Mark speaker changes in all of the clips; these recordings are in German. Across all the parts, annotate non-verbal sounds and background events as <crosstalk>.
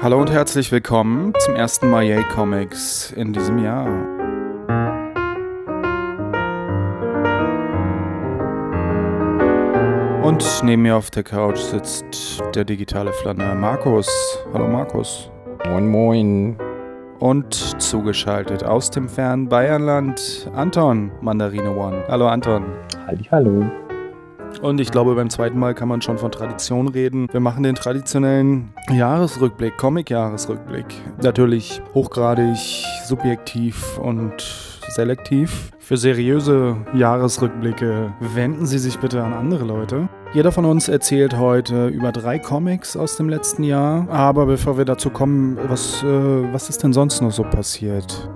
Speaker 1: Hallo und herzlich willkommen zum ersten Mal Yay Comics in diesem Jahr. Und neben mir auf der Couch sitzt der digitale Flaner Markus. Hallo Markus.
Speaker 2: Moin Moin.
Speaker 1: Und zugeschaltet aus dem fernen Bayernland Anton Mandarine One. Hallo Anton.
Speaker 2: Halli, hallo.
Speaker 1: Und ich glaube, beim zweiten Mal kann man schon von Tradition reden. Wir machen den traditionellen Jahresrückblick, Comic-Jahresrückblick. Natürlich hochgradig, subjektiv und selektiv. Für seriöse Jahresrückblicke wenden Sie sich bitte an andere Leute. Jeder von uns erzählt heute über drei Comics aus dem letzten Jahr. Aber bevor wir dazu kommen, was, äh, was ist denn sonst noch so passiert?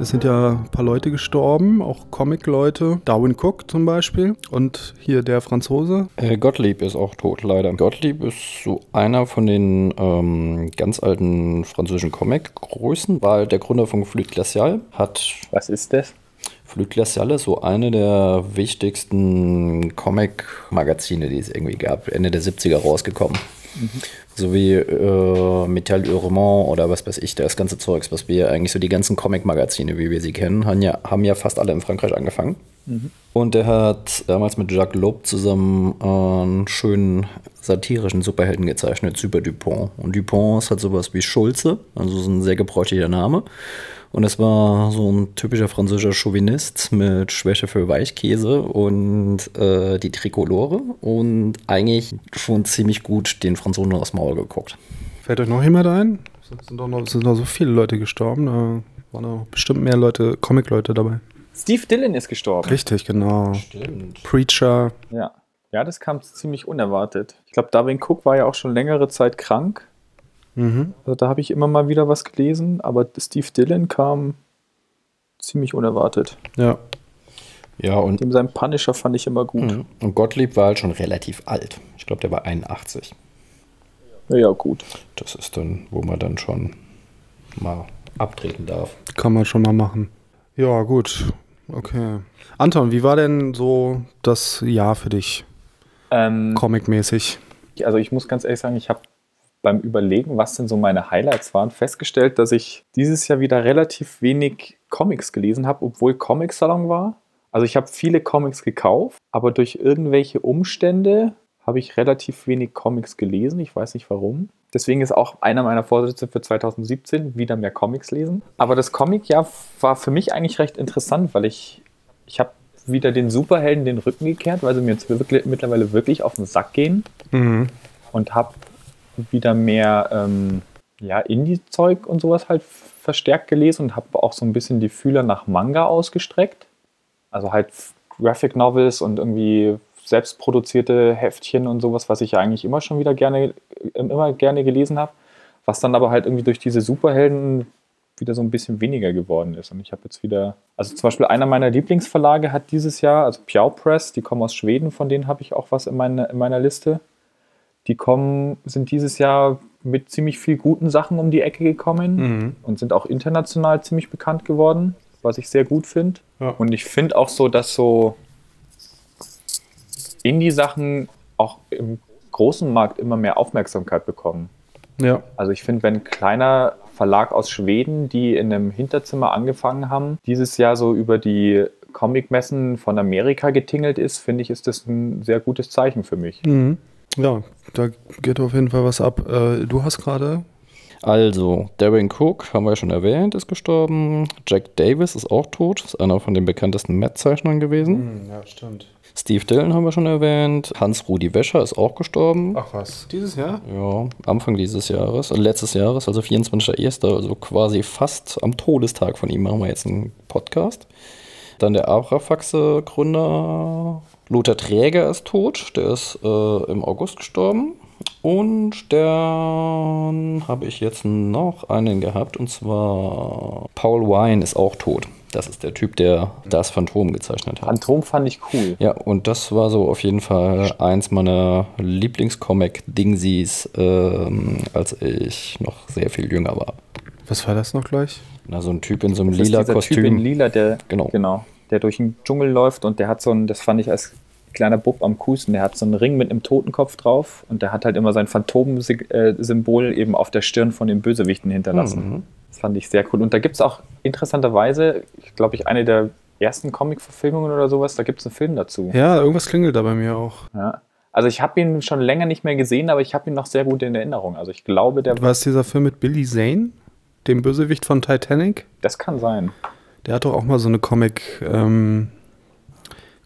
Speaker 1: Es sind ja ein paar Leute gestorben, auch Comic-Leute. Darwin Cook zum Beispiel. Und hier der Franzose.
Speaker 2: Äh, Gottlieb ist auch tot, leider. Gottlieb ist so einer von den ähm, ganz alten französischen Comic-Größen, war der Gründer von Flûte Glacial. Hat.
Speaker 3: Was ist das?
Speaker 2: Flûte Glacial ist so eine der wichtigsten Comic-Magazine, die es irgendwie gab. Ende der 70er rausgekommen. Mhm. So wie äh, Metal Hurement oder was weiß ich, das ganze Zeugs, was wir eigentlich so die ganzen Comic-Magazine, wie wir sie kennen, haben ja, haben ja fast alle in Frankreich angefangen. Und er hat damals mit Jacques Loeb zusammen einen schönen satirischen Superhelden gezeichnet, Super Dupont. Und Dupont ist halt sowas wie Schulze, also so ein sehr gebräuchlicher Name. Und es war so ein typischer französischer Chauvinist mit Schwäche für Weichkäse und äh, die Trikolore und eigentlich schon ziemlich gut den Franzosen aus dem Maul geguckt.
Speaker 1: Fällt euch noch jemand ein? Es sind doch noch, sind noch so viele Leute gestorben. Da waren noch bestimmt mehr Leute, Comic-Leute dabei.
Speaker 3: Steve Dillon ist gestorben.
Speaker 1: Richtig, genau.
Speaker 2: Stimmt.
Speaker 1: Preacher.
Speaker 3: Ja. Ja, das kam ziemlich unerwartet. Ich glaube, Darwin Cook war ja auch schon längere Zeit krank. Mhm. Also da habe ich immer mal wieder was gelesen, aber Steve Dillon kam ziemlich unerwartet.
Speaker 1: Ja.
Speaker 2: Ja, und.
Speaker 3: Dem sein Punisher fand ich immer gut. Mhm.
Speaker 2: Und Gottlieb war halt schon relativ alt. Ich glaube, der war 81.
Speaker 3: Ja, ja, gut.
Speaker 2: Das ist dann, wo man dann schon mal abtreten darf.
Speaker 1: Kann man schon mal machen. Ja, gut. Okay. Anton, wie war denn so das Jahr für dich? Ähm, Comic-mäßig.
Speaker 3: Also ich muss ganz ehrlich sagen, ich habe beim Überlegen, was denn so meine Highlights waren, festgestellt, dass ich dieses Jahr wieder relativ wenig Comics gelesen habe, obwohl Comic-Salon war. Also ich habe viele Comics gekauft, aber durch irgendwelche Umstände habe ich relativ wenig Comics gelesen. Ich weiß nicht warum. Deswegen ist auch einer meiner Vorsätze für 2017 wieder mehr Comics lesen. Aber das Comic-Jahr war für mich eigentlich recht interessant, weil ich, ich habe wieder den Superhelden den Rücken gekehrt, weil sie mir jetzt wirklich, mittlerweile wirklich auf den Sack gehen. Mhm. Und habe wieder mehr ähm, ja, Indie-Zeug und sowas halt verstärkt gelesen und habe auch so ein bisschen die Fühler nach Manga ausgestreckt. Also halt Graphic Novels und irgendwie selbstproduzierte Heftchen und sowas, was ich ja eigentlich immer schon wieder gerne, immer gerne gelesen habe, was dann aber halt irgendwie durch diese Superhelden wieder so ein bisschen weniger geworden ist. Und ich habe jetzt wieder, also zum Beispiel einer meiner Lieblingsverlage hat dieses Jahr, also Piao Press, die kommen aus Schweden, von denen habe ich auch was in, meine, in meiner Liste die kommen, sind dieses Jahr mit ziemlich viel guten Sachen um die Ecke gekommen mhm. und sind auch international ziemlich bekannt geworden, was ich sehr gut finde. Ja. Und ich finde auch so, dass so Indie-Sachen auch im großen Markt immer mehr Aufmerksamkeit bekommen.
Speaker 1: Ja.
Speaker 3: Also ich finde, wenn ein kleiner Verlag aus Schweden, die in einem Hinterzimmer angefangen haben, dieses Jahr so über die Comic-Messen von Amerika getingelt ist, finde ich, ist das ein sehr gutes Zeichen für mich.
Speaker 1: Mhm. Ja, da geht auf jeden Fall was ab. Äh, du hast gerade.
Speaker 2: Also, Darren Cook, haben wir ja schon erwähnt, ist gestorben. Jack Davis ist auch tot, ist einer von den bekanntesten Matt-Zeichnern gewesen.
Speaker 1: Hm, ja, stimmt.
Speaker 2: Steve Dillon haben wir schon erwähnt. Hans-Rudi Wäscher ist auch gestorben.
Speaker 1: Ach was, dieses Jahr?
Speaker 2: Ja, Anfang dieses Jahres, also letztes Jahres, also 24.01., also quasi fast am Todestag von ihm machen wir jetzt einen Podcast. Dann der Abrafaxe-Gründer Lothar Träger ist tot, der ist äh, im August gestorben. Und dann habe ich jetzt noch einen gehabt, und zwar Paul Wine ist auch tot. Das ist der Typ, der das Phantom gezeichnet hat.
Speaker 3: Phantom fand ich cool.
Speaker 2: Ja, und das war so auf jeden Fall eins meiner Lieblingscomic-Dingsies, ähm, als ich noch sehr viel jünger war.
Speaker 1: Was war das noch gleich?
Speaker 2: Na, so ein Typ in so einem das lila Kostüm. Typ
Speaker 3: in lila, der, genau. genau, der durch den Dschungel läuft und der hat so ein, das fand ich als kleiner Bub am Kusen, der hat so einen Ring mit einem Totenkopf drauf und der hat halt immer sein Phantom-Symbol eben auf der Stirn von den Bösewichten hinterlassen. Mhm. Das fand ich sehr cool. Und da gibt es auch interessanterweise, ich glaube ich, eine der ersten Comic-Verfilmungen oder sowas, da gibt es einen Film dazu.
Speaker 1: Ja, irgendwas klingelt da bei mir auch.
Speaker 3: Ja. Also ich habe ihn schon länger nicht mehr gesehen, aber ich habe ihn noch sehr gut in Erinnerung. Also ich glaube, der
Speaker 1: war es dieser Film mit Billy Zane, dem Bösewicht von Titanic?
Speaker 3: Das kann sein.
Speaker 1: Der hat doch auch mal so eine Comic ähm,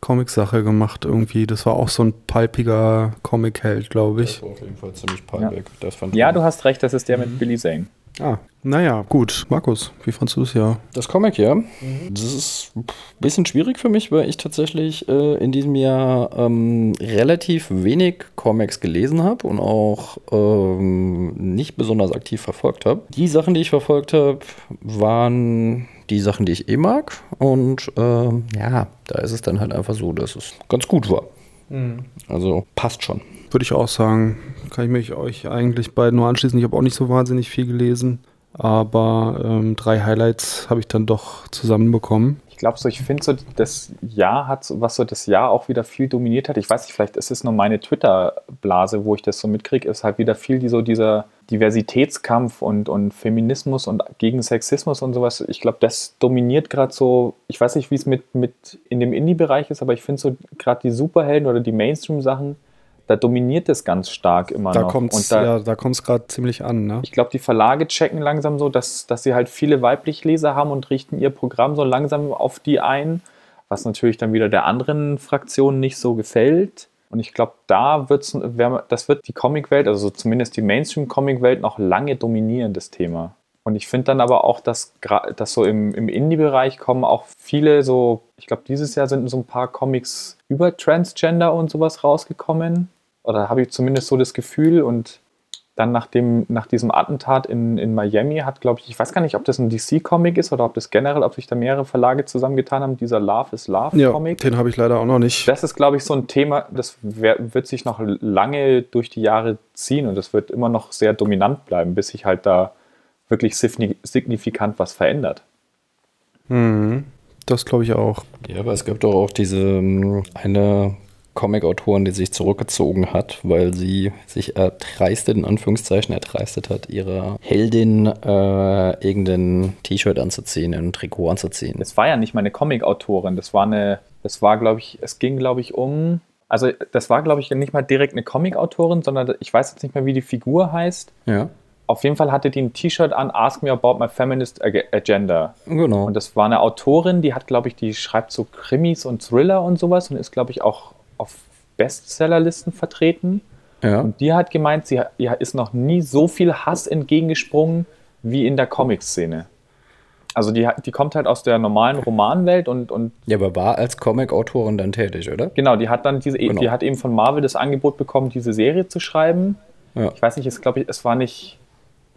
Speaker 1: Comic-Sache gemacht irgendwie. Das war auch so ein palpiger Comic-Held, glaube ich. Das war auf jeden Fall
Speaker 3: ziemlich palpig. Ja, ja du hast recht, das ist der mit Billy Zane.
Speaker 1: Ah, naja, gut. Markus, wie fandest du es ja?
Speaker 2: Das Comic, ja. Mhm. Das ist ein bisschen schwierig für mich, weil ich tatsächlich äh, in diesem Jahr ähm, relativ wenig Comics gelesen habe und auch ähm, nicht besonders aktiv verfolgt habe. Die Sachen, die ich verfolgt habe, waren die Sachen, die ich eh mag. Und äh, ja, da ist es dann halt einfach so, dass es ganz gut war. Mhm. Also passt schon.
Speaker 1: Würde ich auch sagen. Kann ich mich euch eigentlich beiden nur anschließen. Ich habe auch nicht so wahnsinnig viel gelesen. Aber ähm, drei Highlights habe ich dann doch zusammenbekommen.
Speaker 3: Ich glaube so, ich finde so, das Jahr hat, was so das Jahr auch wieder viel dominiert hat. Ich weiß nicht, vielleicht ist es nur meine Twitter-Blase, wo ich das so mitkriege, ist halt wieder viel die, so dieser Diversitätskampf und, und Feminismus und gegen Sexismus und sowas. Ich glaube, das dominiert gerade so, ich weiß nicht, wie es mit, mit in dem Indie-Bereich ist, aber ich finde so gerade die Superhelden oder die Mainstream-Sachen, da dominiert es ganz stark immer
Speaker 1: da
Speaker 3: noch.
Speaker 1: Kommt's, da, ja, da kommt es gerade ziemlich an. Ne?
Speaker 3: Ich glaube, die Verlage checken langsam so, dass, dass sie halt viele weibliche Leser haben und richten ihr Programm so langsam auf die ein, was natürlich dann wieder der anderen Fraktion nicht so gefällt. Und ich glaube, da wird's, das wird die Comicwelt, also zumindest die Mainstream-Comic-Welt, noch lange dominieren, das Thema. Und ich finde dann aber auch, dass, dass so im, im Indie-Bereich kommen auch viele so, ich glaube, dieses Jahr sind so ein paar Comics über Transgender und sowas rausgekommen oder habe ich zumindest so das Gefühl und dann nach, dem, nach diesem Attentat in, in Miami hat, glaube ich, ich weiß gar nicht, ob das ein DC-Comic ist oder ob das generell, ob sich da mehrere Verlage zusammengetan haben, dieser Love is Love-Comic.
Speaker 1: Ja, den habe ich leider auch noch nicht.
Speaker 3: Das ist, glaube ich, so ein Thema, das wird sich noch lange durch die Jahre ziehen und das wird immer noch sehr dominant bleiben, bis sich halt da wirklich signifikant was verändert.
Speaker 1: Mhm. Das glaube ich auch.
Speaker 2: Ja, aber es gibt doch auch diese ähm, eine Comic-Autorin, die sich zurückgezogen hat, weil sie sich erdreistet, in Anführungszeichen erdreistet hat, ihrer Heldin äh, irgendein T-Shirt anzuziehen, ein Trikot anzuziehen.
Speaker 3: Das war ja nicht meine Comic-Autorin, das war eine, das war, glaube ich, es ging, glaube ich, um. Also, das war, glaube ich, nicht mal direkt eine Comic-Autorin, sondern ich weiß jetzt nicht mehr, wie die Figur heißt.
Speaker 2: Ja.
Speaker 3: Auf jeden Fall hatte die ein T-Shirt an, Ask Me About My Feminist Agenda.
Speaker 2: Genau.
Speaker 3: Und das war eine Autorin, die hat, glaube ich, die schreibt so Krimis und Thriller und sowas und ist, glaube ich, auch auf Bestsellerlisten vertreten.
Speaker 2: Ja.
Speaker 3: Und die hat gemeint, sie ist noch nie so viel Hass entgegengesprungen wie in der Comic-Szene. Also die, die kommt halt aus der normalen Romanwelt und, und.
Speaker 2: Ja, aber war als Comic-Autorin dann tätig, oder?
Speaker 3: Genau, die hat dann diese, genau. die hat eben von Marvel das Angebot bekommen, diese Serie zu schreiben. Ja. Ich weiß nicht, es glaube ich, es war nicht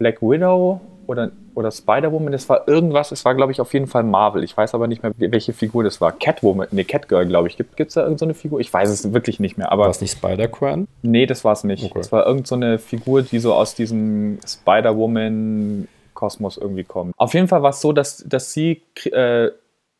Speaker 3: Black Widow oder, oder Spider-Woman, das war irgendwas, es war, glaube ich, auf jeden Fall Marvel. Ich weiß aber nicht mehr, welche Figur das war. Catwoman, nee, Catgirl, glaube ich. Gibt es da irgendeine so Figur? Ich weiß es wirklich nicht mehr. war
Speaker 2: es nicht Spider-Cran?
Speaker 3: Nee, das war es nicht. Okay. Es war irgendeine so Figur, die so aus diesem Spider-Woman-Kosmos irgendwie kommt. Auf jeden Fall war es so, dass, dass sie äh,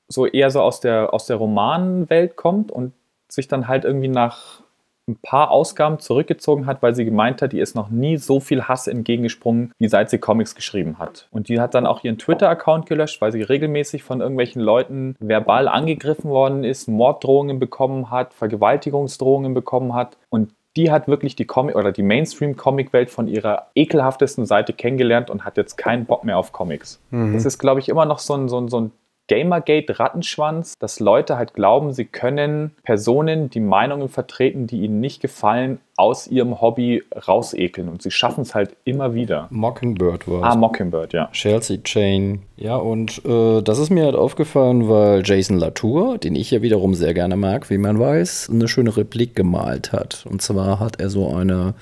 Speaker 3: so eher so aus der, aus der Romanwelt kommt und sich dann halt irgendwie nach ein paar Ausgaben zurückgezogen hat, weil sie gemeint hat, die ist noch nie so viel Hass entgegengesprungen, wie seit sie Comics geschrieben hat. Und die hat dann auch ihren Twitter-Account gelöscht, weil sie regelmäßig von irgendwelchen Leuten verbal angegriffen worden ist, Morddrohungen bekommen hat, Vergewaltigungsdrohungen bekommen hat. Und die hat wirklich die Comic oder die Mainstream-Comic-Welt von ihrer ekelhaftesten Seite kennengelernt und hat jetzt keinen Bock mehr auf Comics. Mhm. Das ist, glaube ich, immer noch so ein, so ein, so ein Gamergate-Rattenschwanz, dass Leute halt glauben, sie können Personen, die Meinungen vertreten, die ihnen nicht gefallen, aus ihrem Hobby rausekeln. Und sie schaffen es halt immer wieder.
Speaker 2: Mockingbird war
Speaker 3: Ah, Mockingbird, ja.
Speaker 2: Chelsea Chain. Ja, und äh, das ist mir halt aufgefallen, weil Jason Latour, den ich ja wiederum sehr gerne mag, wie man weiß, eine schöne Replik gemalt hat. Und zwar hat er so eine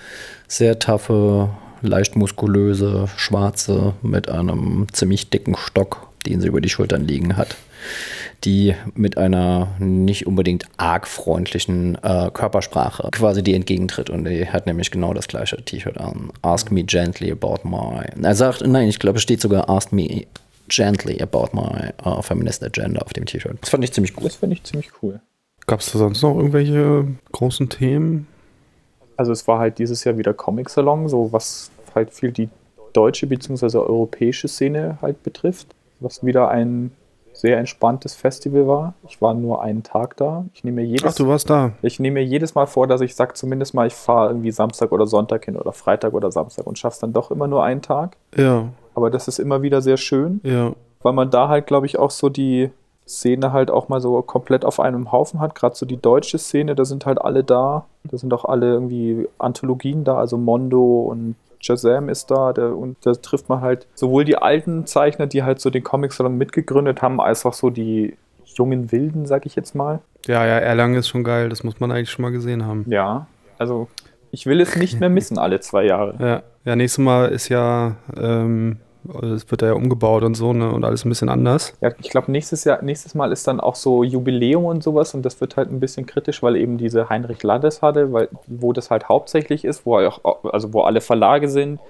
Speaker 2: sehr taffe, leicht muskulöse, schwarze mit einem ziemlich dicken Stock den sie über die Schultern liegen hat, die mit einer nicht unbedingt arg freundlichen äh, Körpersprache quasi die entgegentritt. Und die hat nämlich genau das gleiche T-Shirt an. Ask me gently about my. Er sagt, nein, ich glaube, es steht sogar Ask me gently about my uh, feminist agenda auf dem T-Shirt. Das fand ich ziemlich gut.
Speaker 3: Das finde ich ziemlich cool.
Speaker 1: Gab es da sonst noch irgendwelche großen Themen?
Speaker 3: Also es war halt dieses Jahr wieder Comic Salon, so was halt viel die deutsche bzw. europäische Szene halt betrifft, was wieder ein sehr entspanntes Festival war. Ich war nur einen Tag da. Ich nehme mir jedes,
Speaker 1: Ach, du warst da.
Speaker 3: ich nehme mir jedes Mal vor, dass ich sage, zumindest mal, ich fahre irgendwie Samstag oder Sonntag hin oder Freitag oder Samstag und schaff's dann doch immer nur einen Tag.
Speaker 1: Ja,
Speaker 3: Aber das ist immer wieder sehr schön,
Speaker 1: ja.
Speaker 3: weil man da halt, glaube ich, auch so die Szene halt auch mal so komplett auf einem Haufen hat. Gerade so die deutsche Szene, da sind halt alle da. Da sind auch alle irgendwie Anthologien da, also Mondo und Shazam ist da der, und da trifft man halt sowohl die alten Zeichner, die halt so den Comic-Salon mitgegründet haben, als auch so die jungen Wilden, sag ich jetzt mal.
Speaker 1: Ja, ja, Erlangen ist schon geil. Das muss man eigentlich schon mal gesehen haben.
Speaker 3: Ja, also ich will es nicht mehr missen alle zwei Jahre.
Speaker 1: Ja, ja nächstes Mal ist ja, ähm, es wird ja umgebaut und so, ne? Und alles ein bisschen anders.
Speaker 3: Ja, ich glaube, nächstes Jahr, nächstes Mal ist dann auch so Jubiläum und sowas und das wird halt ein bisschen kritisch, weil eben diese Heinrich Laddes hatte, weil, wo das halt hauptsächlich ist, wo auch, also wo alle Verlage sind,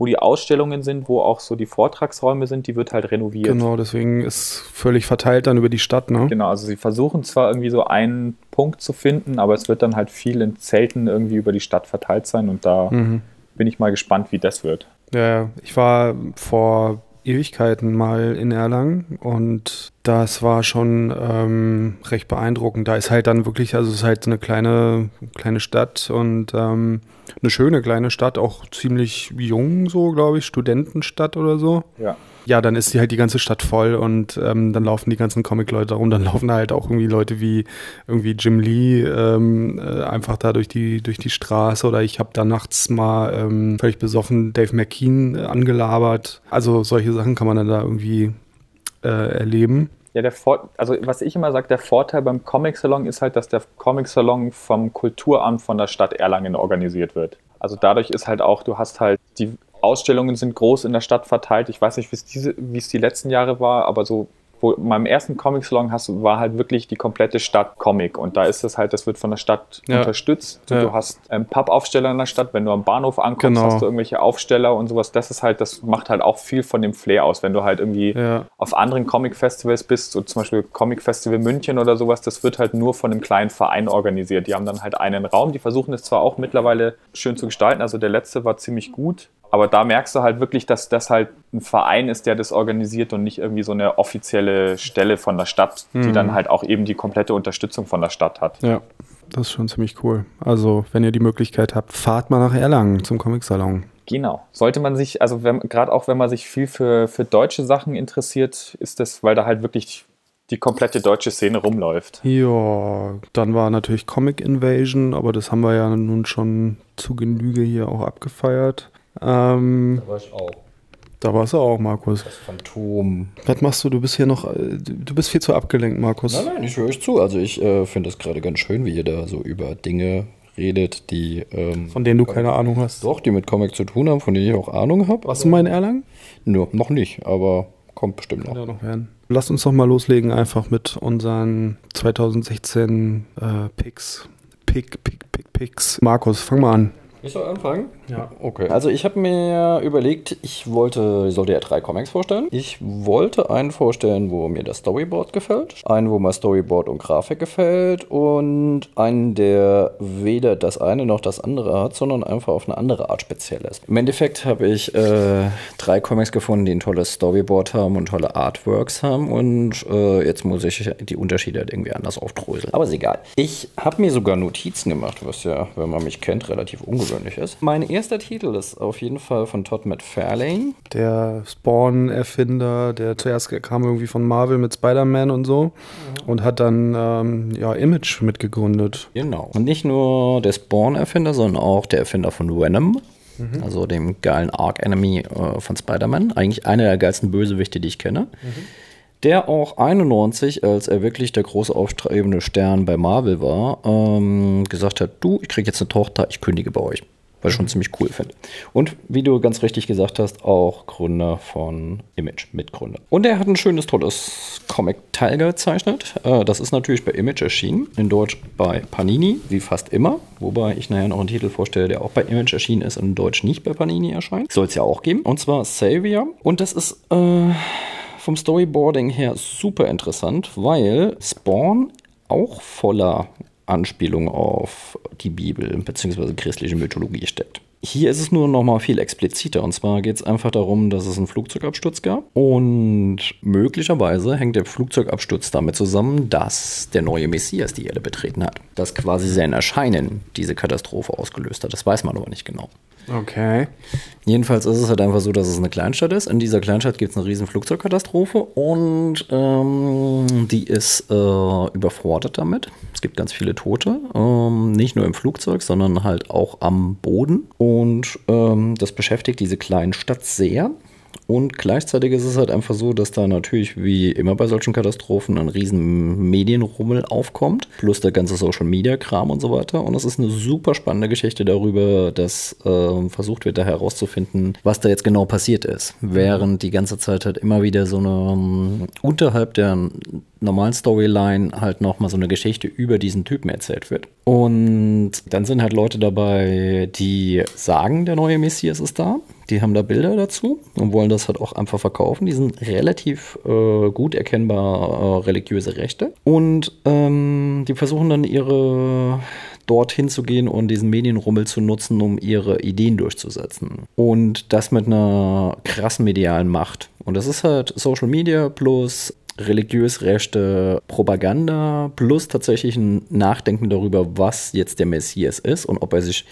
Speaker 3: wo die Ausstellungen sind, wo auch so die Vortragsräume sind, die wird halt renoviert.
Speaker 1: Genau, deswegen ist völlig verteilt dann über die Stadt, ne?
Speaker 3: Genau, also sie versuchen zwar irgendwie so einen Punkt zu finden, aber es wird dann halt viel in Zelten irgendwie über die Stadt verteilt sein und da
Speaker 1: Mhm.
Speaker 3: bin ich mal gespannt, wie das wird.
Speaker 1: Ja, ich war vor Ewigkeiten mal in Erlangen und das war schon ähm, recht beeindruckend. Da ist halt dann wirklich, also es ist halt eine kleine, kleine Stadt und ähm, eine schöne kleine Stadt, auch ziemlich jung so, glaube ich, Studentenstadt oder so.
Speaker 3: Ja.
Speaker 1: Ja, dann ist die halt die ganze Stadt voll und ähm, dann laufen die ganzen Comic-Leute rum. Dann laufen halt auch irgendwie Leute wie irgendwie Jim Lee ähm, äh, einfach da durch die, durch die Straße oder ich habe da nachts mal ähm, völlig besoffen Dave McKean äh, angelabert. Also solche Sachen kann man dann da irgendwie äh, erleben.
Speaker 3: Ja, der Vor also was ich immer sage, der Vorteil beim Comic Salon ist halt, dass der Comic Salon vom Kulturamt von der Stadt Erlangen organisiert wird. Also dadurch ist halt auch, du hast halt die Ausstellungen sind groß in der Stadt verteilt. Ich weiß nicht, wie es die letzten Jahre war, aber so wo in meinem ersten Comic Salon hast, war halt wirklich die komplette Stadt Comic und da ist es halt, das wird von der Stadt
Speaker 1: Ja.
Speaker 3: unterstützt.
Speaker 1: Ja.
Speaker 3: Du hast ähm, Pappaufsteller in der Stadt, wenn du am Bahnhof ankommst,
Speaker 1: Genau.
Speaker 3: hast du irgendwelche Aufsteller und sowas. Das ist halt, das macht halt auch viel von dem Flair aus, wenn du halt irgendwie
Speaker 1: Ja.
Speaker 3: auf anderen Comic-Festivals bist, so zum Beispiel Comic Festival München oder sowas, das wird halt nur von einem kleinen Verein organisiert. Die haben dann halt einen Raum, die versuchen es zwar auch mittlerweile schön zu gestalten, also der letzte war ziemlich gut, aber da merkst du halt wirklich, dass das halt ein Verein ist, der das organisiert und nicht irgendwie so eine offizielle Stelle von der Stadt, die dann halt auch eben die komplette Unterstützung von der Stadt hat.
Speaker 1: Ja, das ist schon ziemlich cool. Also, wenn ihr die Möglichkeit habt, fahrt mal nach Erlangen zum Comic-Salon.
Speaker 3: Genau. Sollte man sich, also gerade auch wenn man sich viel für, für deutsche Sachen interessiert, ist das, weil da halt wirklich die komplette deutsche Szene rumläuft.
Speaker 1: Ja, dann war natürlich Comic Invasion, aber das haben wir ja nun schon zu Genüge hier auch abgefeiert. Ähm,
Speaker 2: Da war ich auch.
Speaker 1: da warst du auch, Markus.
Speaker 2: Das Phantom.
Speaker 1: Was machst du? Du bist hier noch, äh, du bist viel zu abgelenkt, Markus.
Speaker 2: Nein, nein, ich höre euch zu. Also ich äh, finde es gerade ganz schön, wie ihr da so über Dinge redet, die ähm,
Speaker 1: Von denen du keine Ahnung hast.
Speaker 2: doch, die mit Comic zu tun haben, von denen ich auch Ahnung habe.
Speaker 1: Warst du mal in Erlangen?
Speaker 2: Nur noch nicht, aber kommt bestimmt noch.
Speaker 1: Ja, noch werden. Lass uns doch mal loslegen einfach mit unseren 2016 äh, Picks. Pick, Pick, Pick, Picks. Markus, fang mal an.
Speaker 2: Ich soll anfangen?
Speaker 1: Ja.
Speaker 2: Okay. Also ich habe mir überlegt, ich wollte, ich sollte ja drei Comics vorstellen. Ich wollte einen vorstellen, wo mir das Storyboard gefällt, einen, wo mir Storyboard und Grafik gefällt und einen, der weder das eine noch das andere hat, sondern einfach auf eine andere Art speziell ist. Im Endeffekt habe ich äh, drei Comics gefunden, die ein tolles Storyboard haben und tolle Artworks haben und äh, jetzt muss ich die Unterschiede halt irgendwie anders aufdröseln. Aber ist egal. Ich habe mir sogar Notizen gemacht, was ja, wenn man mich kennt, relativ ungewöhnlich ist. Mein erster Titel ist auf jeden Fall von Todd McFarlane.
Speaker 1: Der Spawn-Erfinder, der zuerst kam irgendwie von Marvel mit Spider-Man und so und hat dann ähm, ja, Image mitgegründet.
Speaker 2: Genau. Und nicht nur der Spawn-Erfinder, sondern auch der Erfinder von Venom. Also dem geilen Arc-Enemy äh, von Spider-Man. Eigentlich einer der geilsten Bösewichte, die ich kenne. Der auch 91, als er wirklich der große aufstrebende Stern bei Marvel war, ähm, gesagt hat, du, ich krieg jetzt eine Tochter, ich kündige bei euch. Was ich schon ziemlich cool finde. Und wie du ganz richtig gesagt hast, auch Gründer von Image, Mitgründer. Und er hat ein schönes, tolles Comic-Teil gezeichnet. Äh, Das ist natürlich bei Image erschienen, in Deutsch bei Panini, wie fast immer. Wobei ich nachher noch einen Titel vorstelle, der auch bei Image erschienen ist und in Deutsch nicht bei Panini erscheint. Soll es ja auch geben. Und zwar Savior. Und das ist äh, vom Storyboarding her super interessant, weil Spawn auch voller Anspielungen auf die Bibel bzw. christliche Mythologie steckt. Hier ist es nur noch mal viel expliziter. Und zwar geht es einfach darum, dass es einen Flugzeugabsturz gab. Und möglicherweise hängt der Flugzeugabsturz damit zusammen, dass der neue Messias die Erde betreten hat. Dass quasi sein Erscheinen diese Katastrophe ausgelöst hat. Das weiß man aber nicht genau.
Speaker 1: Okay.
Speaker 2: Jedenfalls ist es halt einfach so, dass es eine Kleinstadt ist. In dieser Kleinstadt gibt es eine riesen Flugzeugkatastrophe und ähm, die ist äh, überfordert damit. Es gibt ganz viele Tote, ähm, nicht nur im Flugzeug, sondern halt auch am Boden. Und ähm, das beschäftigt diese Kleinstadt sehr. Und gleichzeitig ist es halt einfach so, dass da natürlich wie immer bei solchen Katastrophen ein riesen Medienrummel aufkommt, plus der ganze Social Media Kram und so weiter. Und es ist eine super spannende Geschichte darüber, dass äh, versucht wird, da herauszufinden, was da jetzt genau passiert ist. Während die ganze Zeit halt immer wieder so eine um, unterhalb der normalen Storyline halt nochmal so eine Geschichte über diesen Typen erzählt wird. Und dann sind halt Leute dabei, die sagen, der neue Messias ist da. Die haben da Bilder dazu und wollen das halt auch einfach verkaufen. Die sind relativ äh, gut erkennbar äh, religiöse Rechte. Und ähm, die versuchen dann ihre dorthin zu gehen und diesen Medienrummel zu nutzen, um ihre Ideen durchzusetzen. Und das mit einer krassen medialen Macht. Und das ist halt Social Media plus religiös rechte Propaganda plus tatsächlich ein Nachdenken darüber, was jetzt der Messias ist und ob er sich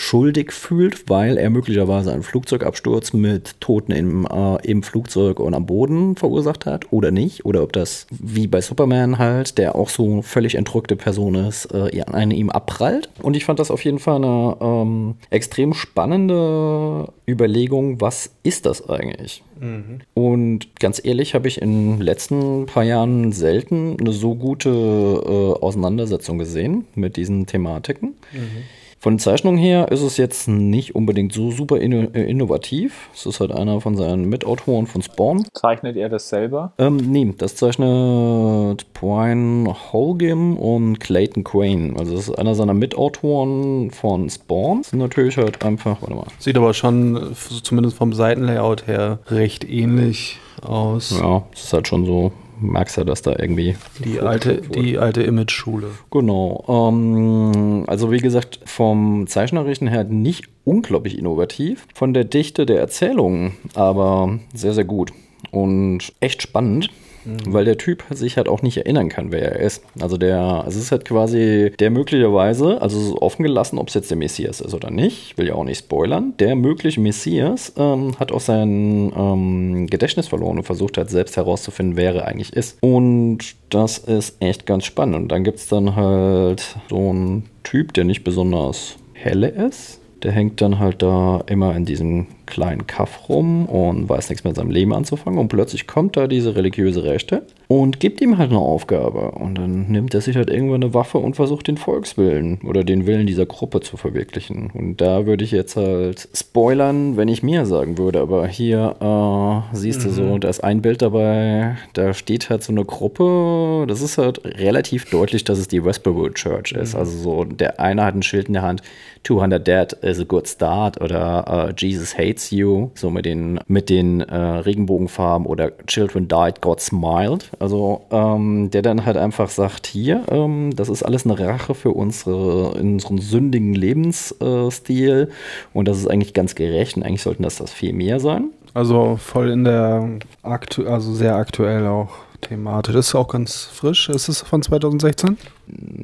Speaker 2: schuldig fühlt, weil er möglicherweise einen Flugzeugabsturz mit Toten im, äh, im Flugzeug und am Boden verursacht hat oder nicht. Oder ob das wie bei Superman halt, der auch so völlig entrückte Person ist, äh, an ihm abprallt. Und ich fand das auf jeden Fall eine ähm, extrem spannende Überlegung, was ist das eigentlich? Mhm. Und ganz ehrlich habe ich in den letzten paar Jahren selten eine so gute äh, Auseinandersetzung gesehen mit diesen Thematiken. Mhm. Von der Zeichnung her ist es jetzt nicht unbedingt so super äh, innovativ. Es ist halt einer von seinen Mitautoren von Spawn.
Speaker 3: Zeichnet er das selber?
Speaker 2: Ähm, nee, das zeichnet Brian Holgim und Clayton Crane. Also das ist einer seiner Mitautoren von Spawn. Das sind natürlich halt einfach, warte mal.
Speaker 1: Sieht aber schon, zumindest vom Seitenlayout her, recht ähnlich aus.
Speaker 2: Ja, es ist halt schon so merkst ja, dass da irgendwie.
Speaker 1: Die alte, die alte Image-Schule.
Speaker 2: Genau. Ähm, also wie gesagt, vom Zeichnerischen her nicht unglaublich innovativ. Von der Dichte der Erzählungen aber sehr, sehr gut. Und echt spannend. Mhm. Weil der Typ sich halt auch nicht erinnern kann, wer er ist. Also der, es ist halt quasi der möglicherweise, also so offen gelassen, ob es jetzt der Messias ist oder nicht, ich will ja auch nicht spoilern, der mögliche Messias ähm, hat auch sein ähm, Gedächtnis verloren und versucht halt selbst herauszufinden, wer er eigentlich ist. Und das ist echt ganz spannend. Und dann gibt es dann halt so einen Typ, der nicht besonders helle ist. Der hängt dann halt da immer in diesem kleinen Kaff rum und weiß nichts mit seinem Leben anzufangen. Und plötzlich kommt da diese religiöse Rechte und gibt ihm halt eine Aufgabe. Und dann nimmt er sich halt irgendwann eine Waffe und versucht den Volkswillen oder den Willen dieser Gruppe zu verwirklichen. Und da würde ich jetzt halt spoilern, wenn ich mir sagen würde. Aber hier äh, siehst mhm. du so, mhm. da ist ein Bild dabei, da steht halt so eine Gruppe. Das ist halt relativ deutlich, dass es die Westboro Church ist. Mhm. Also so, der eine hat ein Schild in der Hand, 200 Dead is a good start oder uh, Jesus hates you, so mit den, mit den äh, Regenbogenfarben oder Children died, God smiled. Also ähm, der dann halt einfach sagt, hier, ähm, das ist alles eine Rache für unsere, unseren sündigen Lebensstil und das ist eigentlich ganz gerecht und eigentlich sollten das das viel mehr sein.
Speaker 1: Also voll in der, aktu also sehr aktuell auch thematisch. Das ist auch ganz frisch. Ist es von 2016?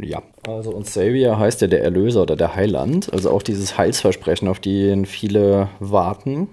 Speaker 2: Ja, also und Savior heißt ja der Erlöser oder der Heiland. Also auch dieses Heilsversprechen, auf den viele warten.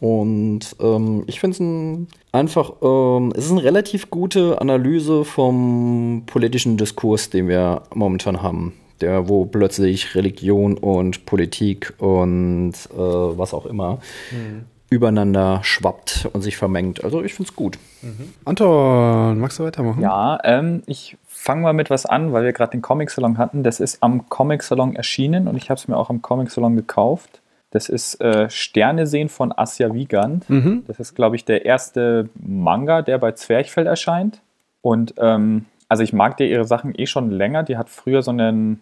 Speaker 2: Und ähm, ich finde es ein, einfach, ähm, es ist eine relativ gute Analyse vom politischen Diskurs, den wir momentan haben. Der, wo plötzlich Religion und Politik und äh, was auch immer mhm übereinander schwappt und sich vermengt. Also ich finde es gut.
Speaker 1: Mhm. Anton, magst du weitermachen?
Speaker 3: Ja, ähm, ich fange mal mit was an, weil wir gerade den Comic-Salon hatten. Das ist am Comic-Salon erschienen und ich habe es mir auch am Comic-Salon gekauft. Das ist äh, Sterne sehen von Asya Wiegand. Mhm. Das ist, glaube ich, der erste Manga, der bei Zwerchfell erscheint. Und ähm, also ich mag dir ihre Sachen eh schon länger. Die hat früher so einen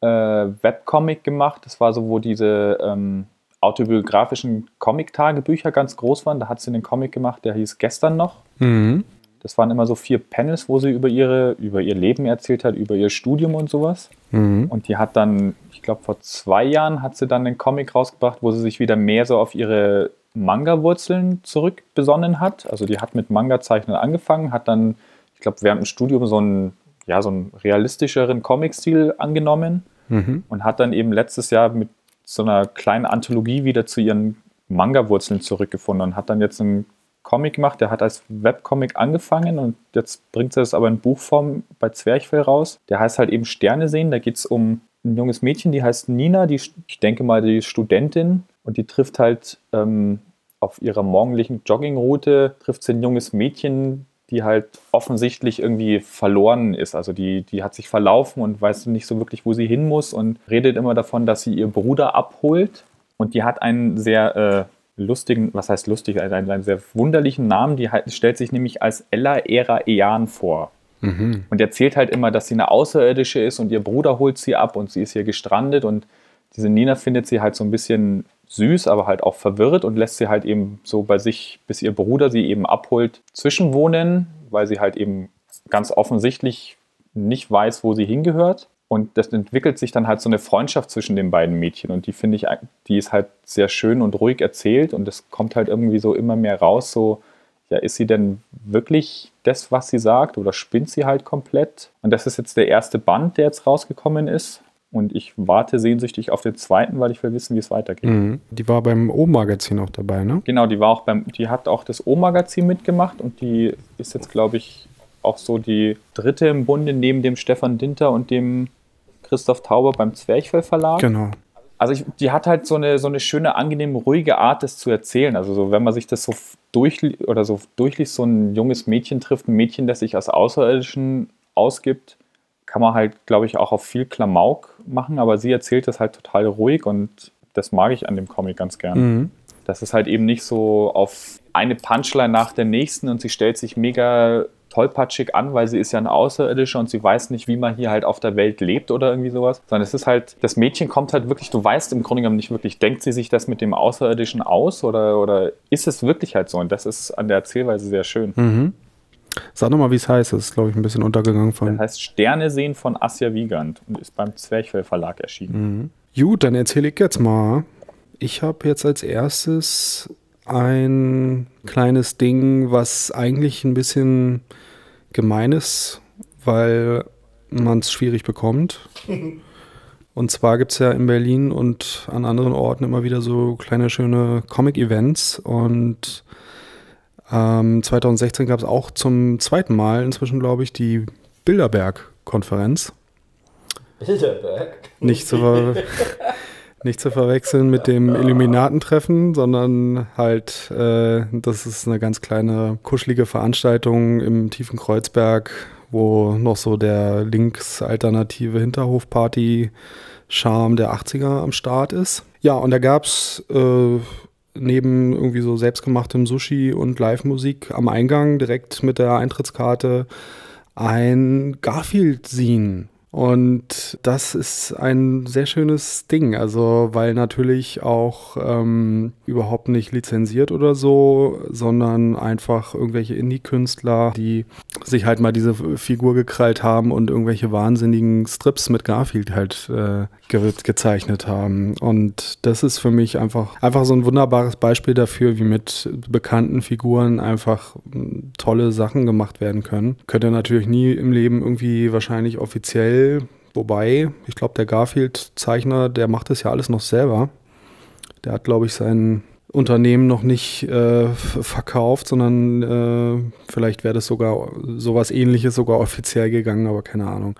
Speaker 3: äh, Webcomic gemacht. Das war so, wo diese ähm, autobiografischen Comic-Tagebücher ganz groß waren. Da hat sie einen Comic gemacht, der hieß Gestern noch. Mhm. Das waren immer so vier Panels, wo sie über, ihre, über ihr Leben erzählt hat, über ihr Studium und sowas.
Speaker 1: Mhm.
Speaker 3: Und die hat dann, ich glaube, vor zwei Jahren hat sie dann einen Comic rausgebracht, wo sie sich wieder mehr so auf ihre Manga-Wurzeln zurückbesonnen hat. Also die hat mit Manga-Zeichnen angefangen, hat dann, ich glaube, während dem Studium so einen, ja, so einen realistischeren Comic-Stil angenommen
Speaker 1: Mhm.
Speaker 3: und hat dann eben letztes Jahr mit so einer kleinen Anthologie wieder zu ihren Manga-Wurzeln zurückgefunden und hat dann jetzt einen Comic gemacht. Der hat als Webcomic angefangen und jetzt bringt sie es aber in Buchform bei Zwerchfell raus. Der heißt halt eben Sterne sehen. Da geht es um ein junges Mädchen, die heißt Nina, die, ich denke mal, die Studentin und die trifft halt ähm, auf ihrer morgendlichen Joggingroute, trifft sie ein junges Mädchen, die halt offensichtlich irgendwie verloren ist. Also die, die hat sich verlaufen und weiß nicht so wirklich, wo sie hin muss und redet immer davon, dass sie ihr Bruder abholt. Und die hat einen sehr äh, lustigen, was heißt lustig, einen, einen sehr wunderlichen Namen. Die halt, stellt sich nämlich als Ella Era Ean vor.
Speaker 1: Mhm.
Speaker 3: Und erzählt halt immer, dass sie eine Außerirdische ist und ihr Bruder holt sie ab und sie ist hier gestrandet. Und diese Nina findet sie halt so ein bisschen süß, aber halt auch verwirrt und lässt sie halt eben so bei sich, bis ihr Bruder sie eben abholt, zwischenwohnen, weil sie halt eben ganz offensichtlich nicht weiß, wo sie hingehört. Und das entwickelt sich dann halt so eine Freundschaft zwischen den beiden Mädchen. Und die finde ich, die ist halt sehr schön und ruhig erzählt. Und es kommt halt irgendwie so immer mehr raus, so, ja, ist sie denn wirklich das, was sie sagt? Oder spinnt sie halt komplett? Und das ist jetzt der erste Band, der jetzt rausgekommen ist. Und ich warte sehnsüchtig auf den zweiten, weil ich will wissen, wie es weitergeht.
Speaker 1: Mhm. Die war beim O-Magazin auch dabei, ne?
Speaker 3: Genau, die war auch beim, die hat auch das O-Magazin mitgemacht und die ist jetzt, glaube ich, auch so die dritte im Bunde neben dem Stefan Dinter und dem Christoph Tauber beim Zwerchfell Verlag.
Speaker 1: Genau.
Speaker 3: Also ich, die hat halt so eine, so eine schöne, angenehm ruhige Art, das zu erzählen. Also so, wenn man sich das so durch oder so durchliest, so ein junges Mädchen trifft, ein Mädchen, das sich als Außerirdischen ausgibt, kann man halt, glaube ich, auch auf viel Klamauk machen, aber sie erzählt das halt total ruhig und das mag ich an dem Comic ganz gern.
Speaker 1: Mhm.
Speaker 3: Das ist halt eben nicht so auf eine Punchline nach der nächsten und sie stellt sich mega tollpatschig an, weil sie ist ja eine Außerirdische und sie weiß nicht, wie man hier halt auf der Welt lebt oder irgendwie sowas. Sondern es ist halt, das Mädchen kommt halt wirklich, du weißt im Grunde genommen nicht wirklich, denkt sie sich das mit dem Außerirdischen aus oder, oder ist es wirklich halt so? Und das ist an der Erzählweise sehr schön.
Speaker 1: Mhm. Sag nochmal, wie es heißt. Das ist, glaube ich, ein bisschen untergegangen
Speaker 3: Das
Speaker 1: von.
Speaker 3: heißt Sterne sehen von Asja Wiegand und ist beim Zwerchfell Verlag erschienen.
Speaker 1: Mhm. Gut, dann erzähle ich jetzt mal. Ich habe jetzt als erstes ein kleines Ding, was eigentlich ein bisschen gemein ist, weil man es schwierig bekommt. <laughs> Und zwar gibt es ja in Berlin und an anderen Orten immer wieder so kleine, schöne Comic-Events. Und ähm, 2016 gab es auch zum zweiten Mal inzwischen, glaube ich, die Bilderberg-Konferenz.
Speaker 2: Bilderberg.
Speaker 1: Nicht zu, <laughs> nicht zu verwechseln mit dem Illuminatentreffen, sondern halt, äh, das ist eine ganz kleine, kuschelige Veranstaltung im tiefen Kreuzberg, wo noch so der linksalternative Hinterhofparty-Charme der 80er am Start ist. Ja, und da gab es äh, neben irgendwie so selbstgemachtem Sushi und Live-Musik am Eingang direkt mit der Eintrittskarte ein Garfield-Scene. Und das ist ein sehr schönes Ding, also weil natürlich auch ähm, überhaupt nicht lizenziert oder so, sondern einfach irgendwelche Indie-Künstler, die sich halt mal diese Figur gekrallt haben und irgendwelche wahnsinnigen Strips mit Garfield halt äh, ge gezeichnet haben. Und das ist für mich einfach, einfach so ein wunderbares Beispiel dafür, wie mit bekannten Figuren einfach tolle Sachen gemacht werden können. Könnte natürlich nie im Leben irgendwie wahrscheinlich offiziell Wobei, ich glaube, der Garfield-Zeichner, der macht das ja alles noch selber. Der hat, glaube ich, sein Unternehmen noch nicht äh, verkauft, sondern äh, vielleicht wäre das sogar sowas ähnliches sogar offiziell gegangen, aber keine Ahnung.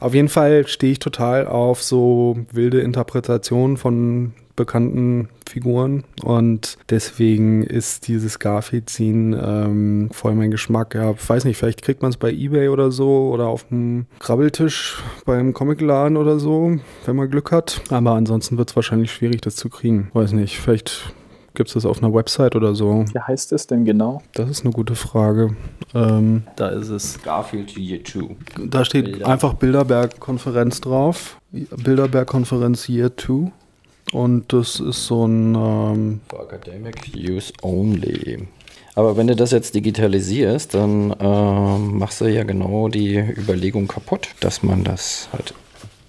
Speaker 1: Auf jeden Fall stehe ich total auf so wilde Interpretationen von bekannten Figuren und deswegen ist dieses Garfield-Scene ähm, voll mein Geschmack. Ja, weiß nicht, vielleicht kriegt man es bei Ebay oder so oder auf dem Krabbeltisch beim Comicladen oder so, wenn man Glück hat. Aber ansonsten wird es wahrscheinlich schwierig, das zu kriegen. Weiß nicht, vielleicht gibt es das auf einer Website oder so.
Speaker 3: Wie heißt es denn genau?
Speaker 1: Das ist eine gute Frage. Ähm, da ist es.
Speaker 2: Garfield Year 2.
Speaker 1: Da steht
Speaker 2: Bilder.
Speaker 1: einfach Bilderberg-Konferenz drauf. Bilderberg-Konferenz Year 2. Und das ist so ein, ähm,
Speaker 2: For academic use only. Aber wenn du das jetzt digitalisierst, dann äh, machst du ja genau die Überlegung kaputt, dass man das halt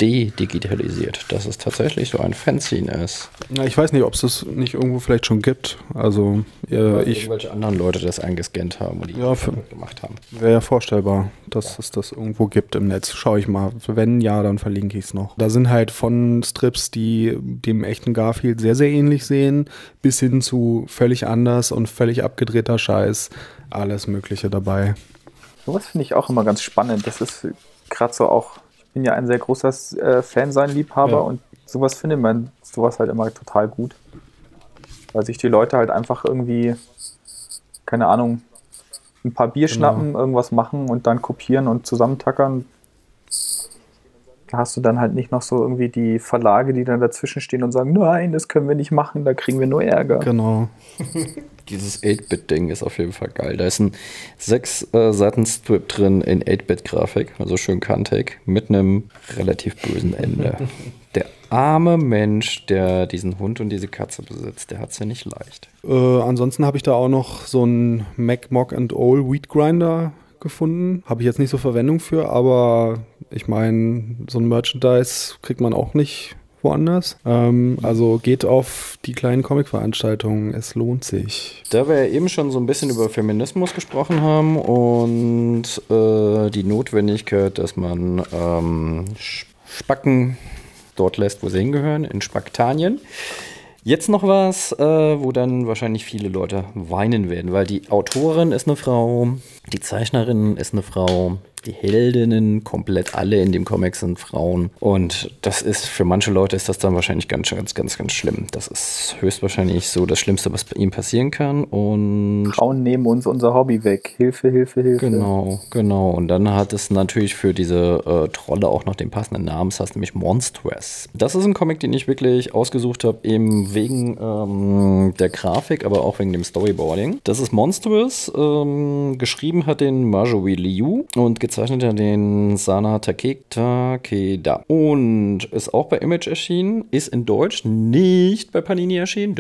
Speaker 2: de-digitalisiert, dass es tatsächlich so ein Fanzine ist.
Speaker 1: Na, ich weiß nicht, ob es das nicht irgendwo vielleicht schon gibt. Also äh, ich
Speaker 2: irgendwelche anderen Leute das eingescannt haben und die
Speaker 1: Ja, für-
Speaker 2: gemacht haben.
Speaker 1: wäre ja vorstellbar, dass es das irgendwo gibt im Netz. Schau ich mal. Wenn ja, dann verlinke ich es noch. Da sind halt von Strips, die dem echten Garfield sehr, sehr ähnlich sehen, bis hin zu völlig anders und völlig abgedrehter Scheiß. Alles Mögliche dabei.
Speaker 3: Sowas finde ich auch immer ganz spannend. Das ist gerade so auch, bin ja ein sehr großer äh, Fan sein Liebhaber
Speaker 1: Ja.
Speaker 3: und sowas findet man sowas halt immer total gut. Weil sich die Leute halt einfach irgendwie, keine Ahnung, ein paar Bier
Speaker 1: Genau.
Speaker 3: schnappen, irgendwas machen und dann kopieren und zusammentackern. Da hast du dann halt nicht noch so irgendwie die Verlage, die dann dazwischen stehen und sagen, nein, das können wir nicht machen, da kriegen wir nur Ärger.
Speaker 1: Genau. <laughs>
Speaker 2: Dieses 8-Bit-Ding ist auf jeden Fall geil. Da ist ein 6-Seiten-Strip drin in 8-Bit-Grafik, also schön kantig, mit einem relativ bösen Ende. <laughs> der arme Mensch, der diesen Hund und diese Katze besitzt, der hat es ja nicht leicht.
Speaker 1: Äh, ansonsten habe ich da auch noch so einen Mac Mock and All Wheat Grinder gefunden. Habe ich jetzt nicht so Verwendung für, aber ich meine, so ein Merchandise kriegt man auch nicht woanders. Ähm, also geht auf die kleinen Comic-Veranstaltungen. Es lohnt sich.
Speaker 2: Da wir ja eben schon so ein bisschen über Feminismus gesprochen haben und äh, die Notwendigkeit, dass man ähm, Spacken dort lässt, wo sie hingehören, in Spaktanien. Jetzt noch was, äh, wo dann wahrscheinlich viele Leute weinen werden, weil die Autorin ist eine Frau, die Zeichnerin ist eine Frau, die Heldinnen, komplett alle in dem Comic sind Frauen. Und das ist, für manche Leute ist das dann wahrscheinlich ganz, ganz, ganz, ganz schlimm. Das ist höchstwahrscheinlich so das Schlimmste, was bei ihm passieren kann. Und
Speaker 3: Frauen nehmen uns unser Hobby weg. Hilfe, Hilfe, Hilfe.
Speaker 2: Genau, genau. Und dann hat es natürlich für diese äh, Trolle auch noch den passenden Namen, das heißt nämlich Monstrous. Das ist ein Comic, den ich wirklich ausgesucht habe, eben wegen ähm, der Grafik, aber auch wegen dem Storyboarding. Das ist Monstrous. Ähm, geschrieben hat den Marjorie Liu und gezeichnet hat den Sana Take Takeda. Und ist auch bei Image erschienen, ist in Deutsch nicht bei Panini erschienen,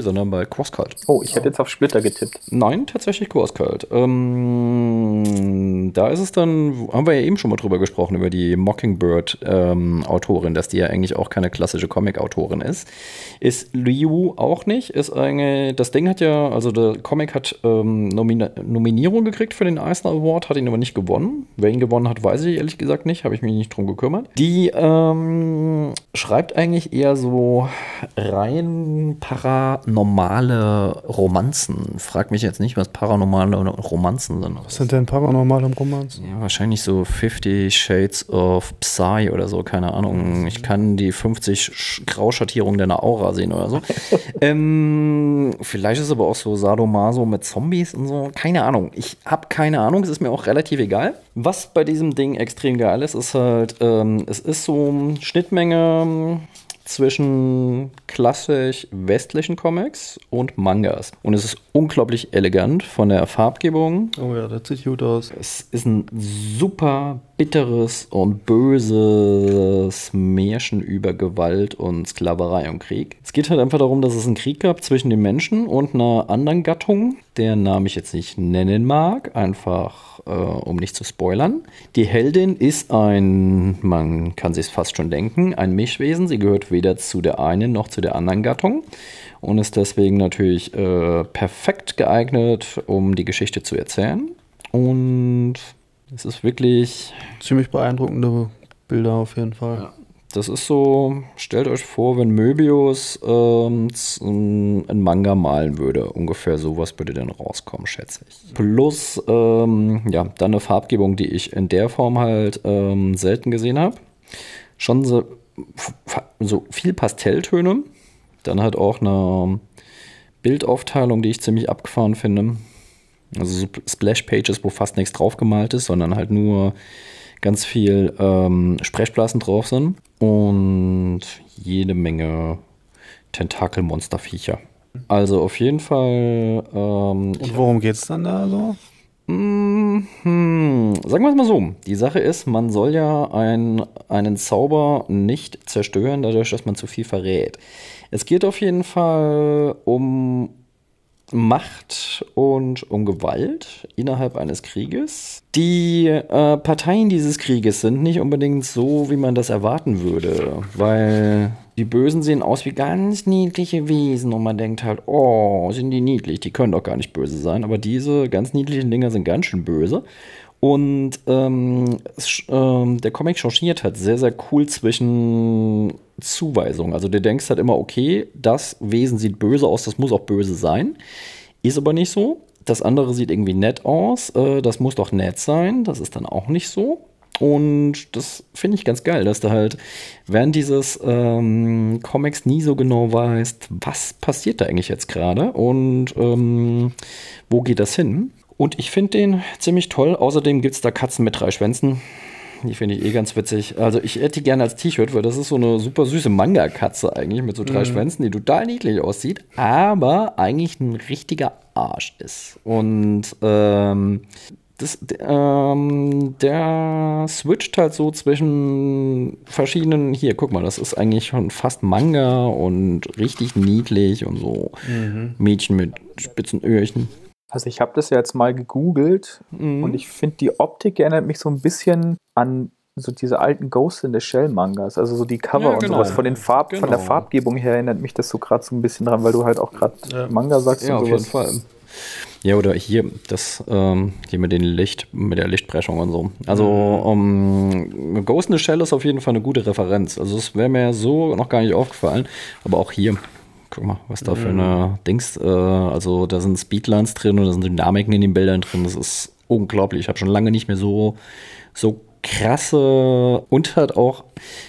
Speaker 2: sondern bei Crosscut.
Speaker 3: Oh, ich hätte jetzt auf Splitter getippt.
Speaker 2: Nein, tatsächlich Kurskalt. Ähm, da ist es dann, haben wir ja eben schon mal drüber gesprochen, über die Mockingbird-Autorin, dass die ja eigentlich auch keine klassische Comic-Autorin ist. Ist Liu auch nicht. Ist eine, das Ding hat ja, also der Comic hat ähm, Nomina Nominierung gekriegt für den Eisner Award, hat ihn aber nicht gewonnen. Wer ihn gewonnen hat, weiß ich ehrlich gesagt nicht, habe ich mich nicht drum gekümmert. Die ähm, schreibt eigentlich eher so rein paranormale Romanzen. Frag mich jetzt nicht, was paranormale Romanzen sind.
Speaker 1: Was sind denn paranormale Romanzen?
Speaker 2: Ja, wahrscheinlich so 50 Shades of Psy oder so, keine Ahnung. Ich kann die 50 Sch- Grauschattierungen deiner Aura sehen oder so. <laughs> ähm, vielleicht ist es aber auch so Sadomaso mit Zombies und so. Keine Ahnung. Ich habe keine Ahnung. Es ist mir auch relativ egal. Was bei diesem Ding extrem geil ist, ist halt, ähm, es ist so Schnittmenge zwischen klassisch westlichen Comics und Mangas. Und es ist unglaublich elegant von der Farbgebung,
Speaker 1: Oh ja, das sieht gut aus.
Speaker 2: es ist ein super bitteres und böses Märchen über Gewalt und Sklaverei und Krieg. Es geht halt einfach darum, dass es einen Krieg gab zwischen den Menschen und einer anderen Gattung, deren Namen ich jetzt nicht nennen mag, einfach äh, um nicht zu spoilern. Die Heldin ist ein, man kann sich fast schon denken, ein Mischwesen. Sie gehört weder zu der einen noch zu der anderen Gattung und ist deswegen natürlich äh, perfekt geeignet, um die Geschichte zu erzählen. Und es ist wirklich,
Speaker 1: Ziemlich beeindruckende Bilder auf jeden Fall.
Speaker 2: Das ist so, stellt euch vor, wenn Möbius ähm, z- ein Manga malen würde. Ungefähr sowas würde dann rauskommen, schätze ich. Plus, ähm, ja, dann eine Farbgebung, die ich in der Form halt ähm, selten gesehen habe. Schon so, so viel Pastelltöne. Dann halt auch eine Bildaufteilung, die ich ziemlich abgefahren finde. Also so Splash-Pages, wo fast nichts draufgemalt ist, sondern halt nur ganz viel ähm, Sprechblasen drauf sind. Und jede Menge Tentakelmonsterviecher. Also auf jeden Fall. Ähm,
Speaker 1: Und worum geht's dann da so?
Speaker 2: hm, sagen wir es mal so. Die Sache ist, man soll ja ein, einen Zauber nicht zerstören, dadurch, dass man zu viel verrät. Es geht auf jeden Fall um Macht und um Gewalt innerhalb eines Krieges. Die äh, Parteien dieses Krieges sind nicht unbedingt so, wie man das erwarten würde, weil die Bösen sehen aus wie ganz niedliche Wesen und man denkt halt, oh, sind die niedlich, die können doch gar nicht böse sein, aber diese ganz niedlichen Dinger sind ganz schön böse. Und ähm, ähm, der Comic changiert halt sehr, sehr cool zwischen Zuweisungen. Also du denkst halt immer, okay, das Wesen sieht böse aus, das muss auch böse sein. Ist aber nicht so. Das andere sieht irgendwie nett aus, äh, das muss doch nett sein. Das ist dann auch nicht so. Und das finde ich ganz geil, dass du halt während dieses ähm, Comics nie so genau weißt, was passiert da eigentlich jetzt gerade und ähm, wo geht das hin. Und ich finde den ziemlich toll. Außerdem gibt es da Katzen mit drei Schwänzen. Die finde ich eh ganz witzig. Also ich hätte die gerne als T-Shirt, weil das ist so eine super süße Manga-Katze eigentlich mit so drei mhm. Schwänzen, die total niedlich aussieht, aber eigentlich ein richtiger Arsch ist. Und ähm, das, ähm, der switcht halt so zwischen verschiedenen. Hier, guck mal, das ist eigentlich schon fast Manga und richtig niedlich und so. Mhm. Mädchen mit spitzen Öhrchen.
Speaker 3: Also ich habe das ja jetzt mal gegoogelt mhm. und ich finde die Optik erinnert mich so ein bisschen an so diese alten Ghost in the Shell Mangas, also so die Cover ja, genau. und sowas von den Farb, genau. von der genau. Farbgebung her erinnert mich das so gerade so ein bisschen dran, weil du halt auch gerade ja. Manga sagst
Speaker 2: ja,
Speaker 3: und
Speaker 2: sowas. Auf jeden Fall. Ja, oder hier das ähm, hier mit den Licht, mit der Lichtbrechung und so. Also um, ähm, Ghost in the Shell ist auf jeden Fall eine gute Referenz. Also es wäre mir so noch gar nicht aufgefallen, aber auch hier Guck mal, was da für eine mhm. Dings, äh, also da sind Speedlines drin und da sind Dynamiken in den Bildern drin. Das ist unglaublich. Ich habe schon lange nicht mehr so, so krasse und halt auch,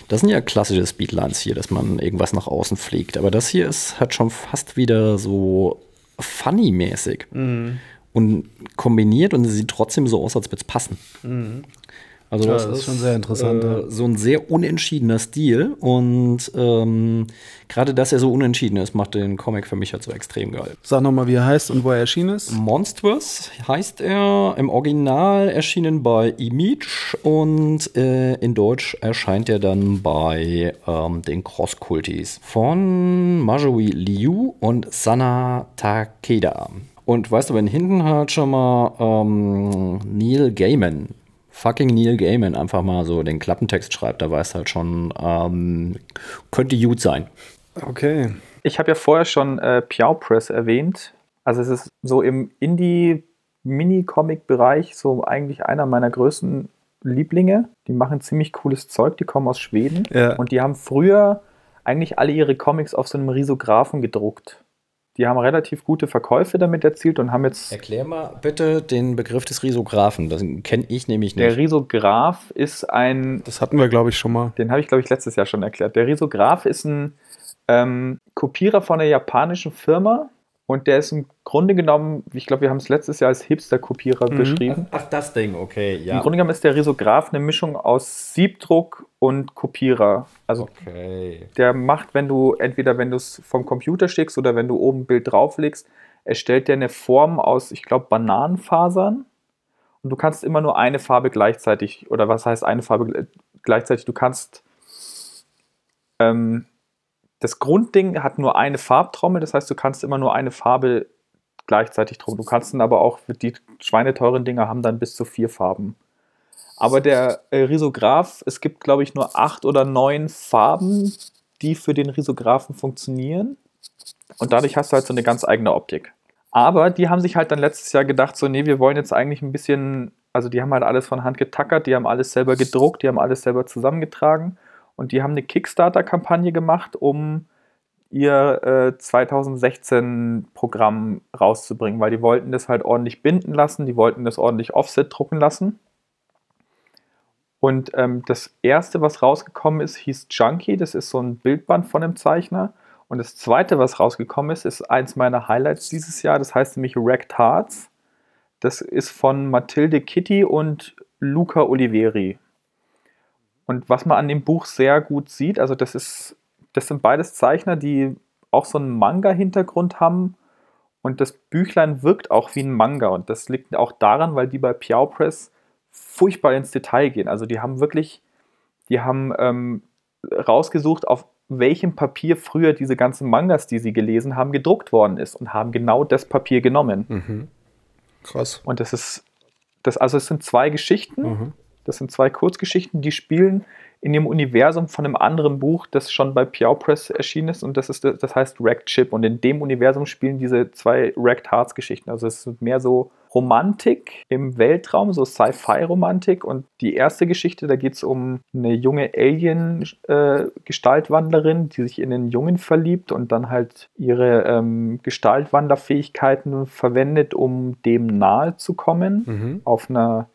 Speaker 2: das sind ja klassische Speedlines hier, dass man irgendwas nach außen fliegt. Aber das hier ist halt schon fast wieder so funny-mäßig. Mhm. Und kombiniert und sie sieht trotzdem so aus, als würde es passen. Mhm. Also das, ja, das ist schon sehr interessant. Äh, ja. So ein sehr unentschiedener Stil und ähm, gerade, dass er so unentschieden ist, macht den Comic für mich halt so extrem geil.
Speaker 1: Sag nochmal, wie er heißt und wo er erschienen ist.
Speaker 2: Monstrous heißt er, im Original erschienen bei Image und äh, in Deutsch erscheint er dann bei ähm, den Cross-Kultis von Marjorie Liu und Sana Takeda. Und weißt du, wenn hinten halt schon mal ähm, Neil Gaiman fucking Neil Gaiman einfach mal so den Klappentext schreibt, da weiß halt schon, ähm, könnte gut sein.
Speaker 3: Okay. Ich habe ja vorher schon äh, Piao Press erwähnt. Also es ist so im Indie-Mini-Comic-Bereich so eigentlich einer meiner größten Lieblinge. Die machen ziemlich cooles Zeug, die kommen aus Schweden. Ja. Und die haben früher eigentlich alle ihre Comics auf so einem Risographen gedruckt. Die haben relativ gute Verkäufe damit erzielt und haben jetzt.
Speaker 2: Erklär mal bitte den Begriff des Risographen. Das kenne ich nämlich nicht.
Speaker 3: Der Risograph ist ein.
Speaker 1: Das hatten wir, glaube ich, schon mal.
Speaker 3: Den habe ich, glaube ich, letztes Jahr schon erklärt. Der Risograph ist ein ähm, Kopierer von einer japanischen Firma, und der ist im Grunde genommen, ich glaube, wir haben es letztes Jahr als Hipster-Kopierer mhm. beschrieben.
Speaker 2: Ach, ach, das Ding, okay,
Speaker 3: ja. Im Grunde genommen ist der Risograph eine Mischung aus Siebdruck und Kopierer. Also okay. der macht, wenn du, entweder wenn du es vom Computer schickst oder wenn du oben ein Bild drauflegst, erstellt der eine Form aus, ich glaube, Bananenfasern. Und du kannst immer nur eine Farbe gleichzeitig, oder was heißt eine Farbe gleichzeitig? Du kannst ähm, das Grundding hat nur eine Farbtrommel, das heißt, du kannst immer nur eine Farbe gleichzeitig drucken. Du kannst dann aber auch, die schweineteuren Dinger haben dann bis zu vier Farben. Aber der äh, Risograph, es gibt, glaube ich, nur acht oder neun Farben, die für den Risographen funktionieren. Und dadurch hast du halt so eine ganz eigene Optik. Aber die haben sich halt dann letztes Jahr gedacht, so, nee, wir wollen jetzt eigentlich ein bisschen, also die haben halt alles von Hand getackert, die haben alles selber gedruckt, die haben alles selber zusammengetragen und die haben eine Kickstarter-Kampagne gemacht, um ihr äh, 2016-Programm rauszubringen, weil die wollten das halt ordentlich binden lassen, die wollten das ordentlich Offset drucken lassen. Und ähm, das erste, was rausgekommen ist, hieß Junkie. Das ist so ein Bildband von einem Zeichner. Und das zweite, was rausgekommen ist, ist eins meiner Highlights dieses Jahr. Das heißt nämlich Wrecked Hearts. Das ist von Mathilde Kitty und Luca Oliveri. Und was man an dem Buch sehr gut sieht, also das ist, das sind beides Zeichner, die auch so einen Manga-Hintergrund haben. Und das Büchlein wirkt auch wie ein Manga. Und das liegt auch daran, weil die bei Piao Press furchtbar ins Detail gehen. Also die haben wirklich, die haben ähm, rausgesucht, auf welchem Papier früher diese ganzen Mangas, die sie gelesen haben, gedruckt worden ist und haben genau das Papier genommen.
Speaker 1: Mhm. Krass.
Speaker 3: Und das ist, das, also es sind zwei Geschichten,
Speaker 1: Mhm.
Speaker 3: Das sind zwei Kurzgeschichten, die spielen in dem Universum von einem anderen Buch, das schon bei Piao Press erschienen ist und das ist das heißt Wrecked Chip und in dem Universum spielen diese zwei Wrecked Hearts Geschichten. Also es ist mehr so Romantik im Weltraum, so Sci-Fi-Romantik und die erste Geschichte, da geht es um eine junge Alien-Gestaltwandlerin, die sich in einen Jungen verliebt und dann halt ihre ähm, Gestaltwandlerfähigkeiten verwendet, um dem nahe zu kommen
Speaker 1: Mhm.
Speaker 3: auf einer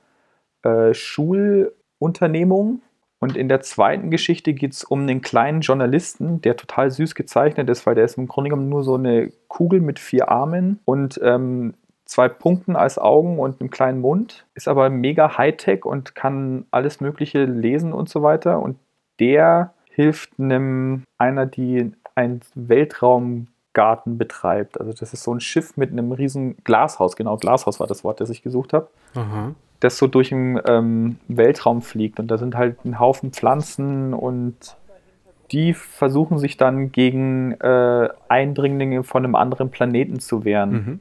Speaker 3: äh, Schulunternehmung. Und in der zweiten Geschichte geht es um einen kleinen Journalisten, der total süß gezeichnet ist, weil der ist im Grunde genommen nur so eine Kugel mit vier Armen und ähm, zwei Punkten als Augen und einem kleinen Mund, ist aber mega Hightech und kann alles Mögliche lesen und so weiter. Und der hilft einem einer, die einen Weltraumgarten betreibt. Also das ist so ein Schiff mit einem riesen Glashaus, genau, Glashaus war das Wort, das ich gesucht habe
Speaker 1: Aha.
Speaker 3: Das so durch den ähm, Weltraum fliegt. Und da sind halt ein Haufen Pflanzen und die versuchen sich dann gegen äh, Eindringlinge von einem anderen Planeten zu wehren.
Speaker 1: Mhm.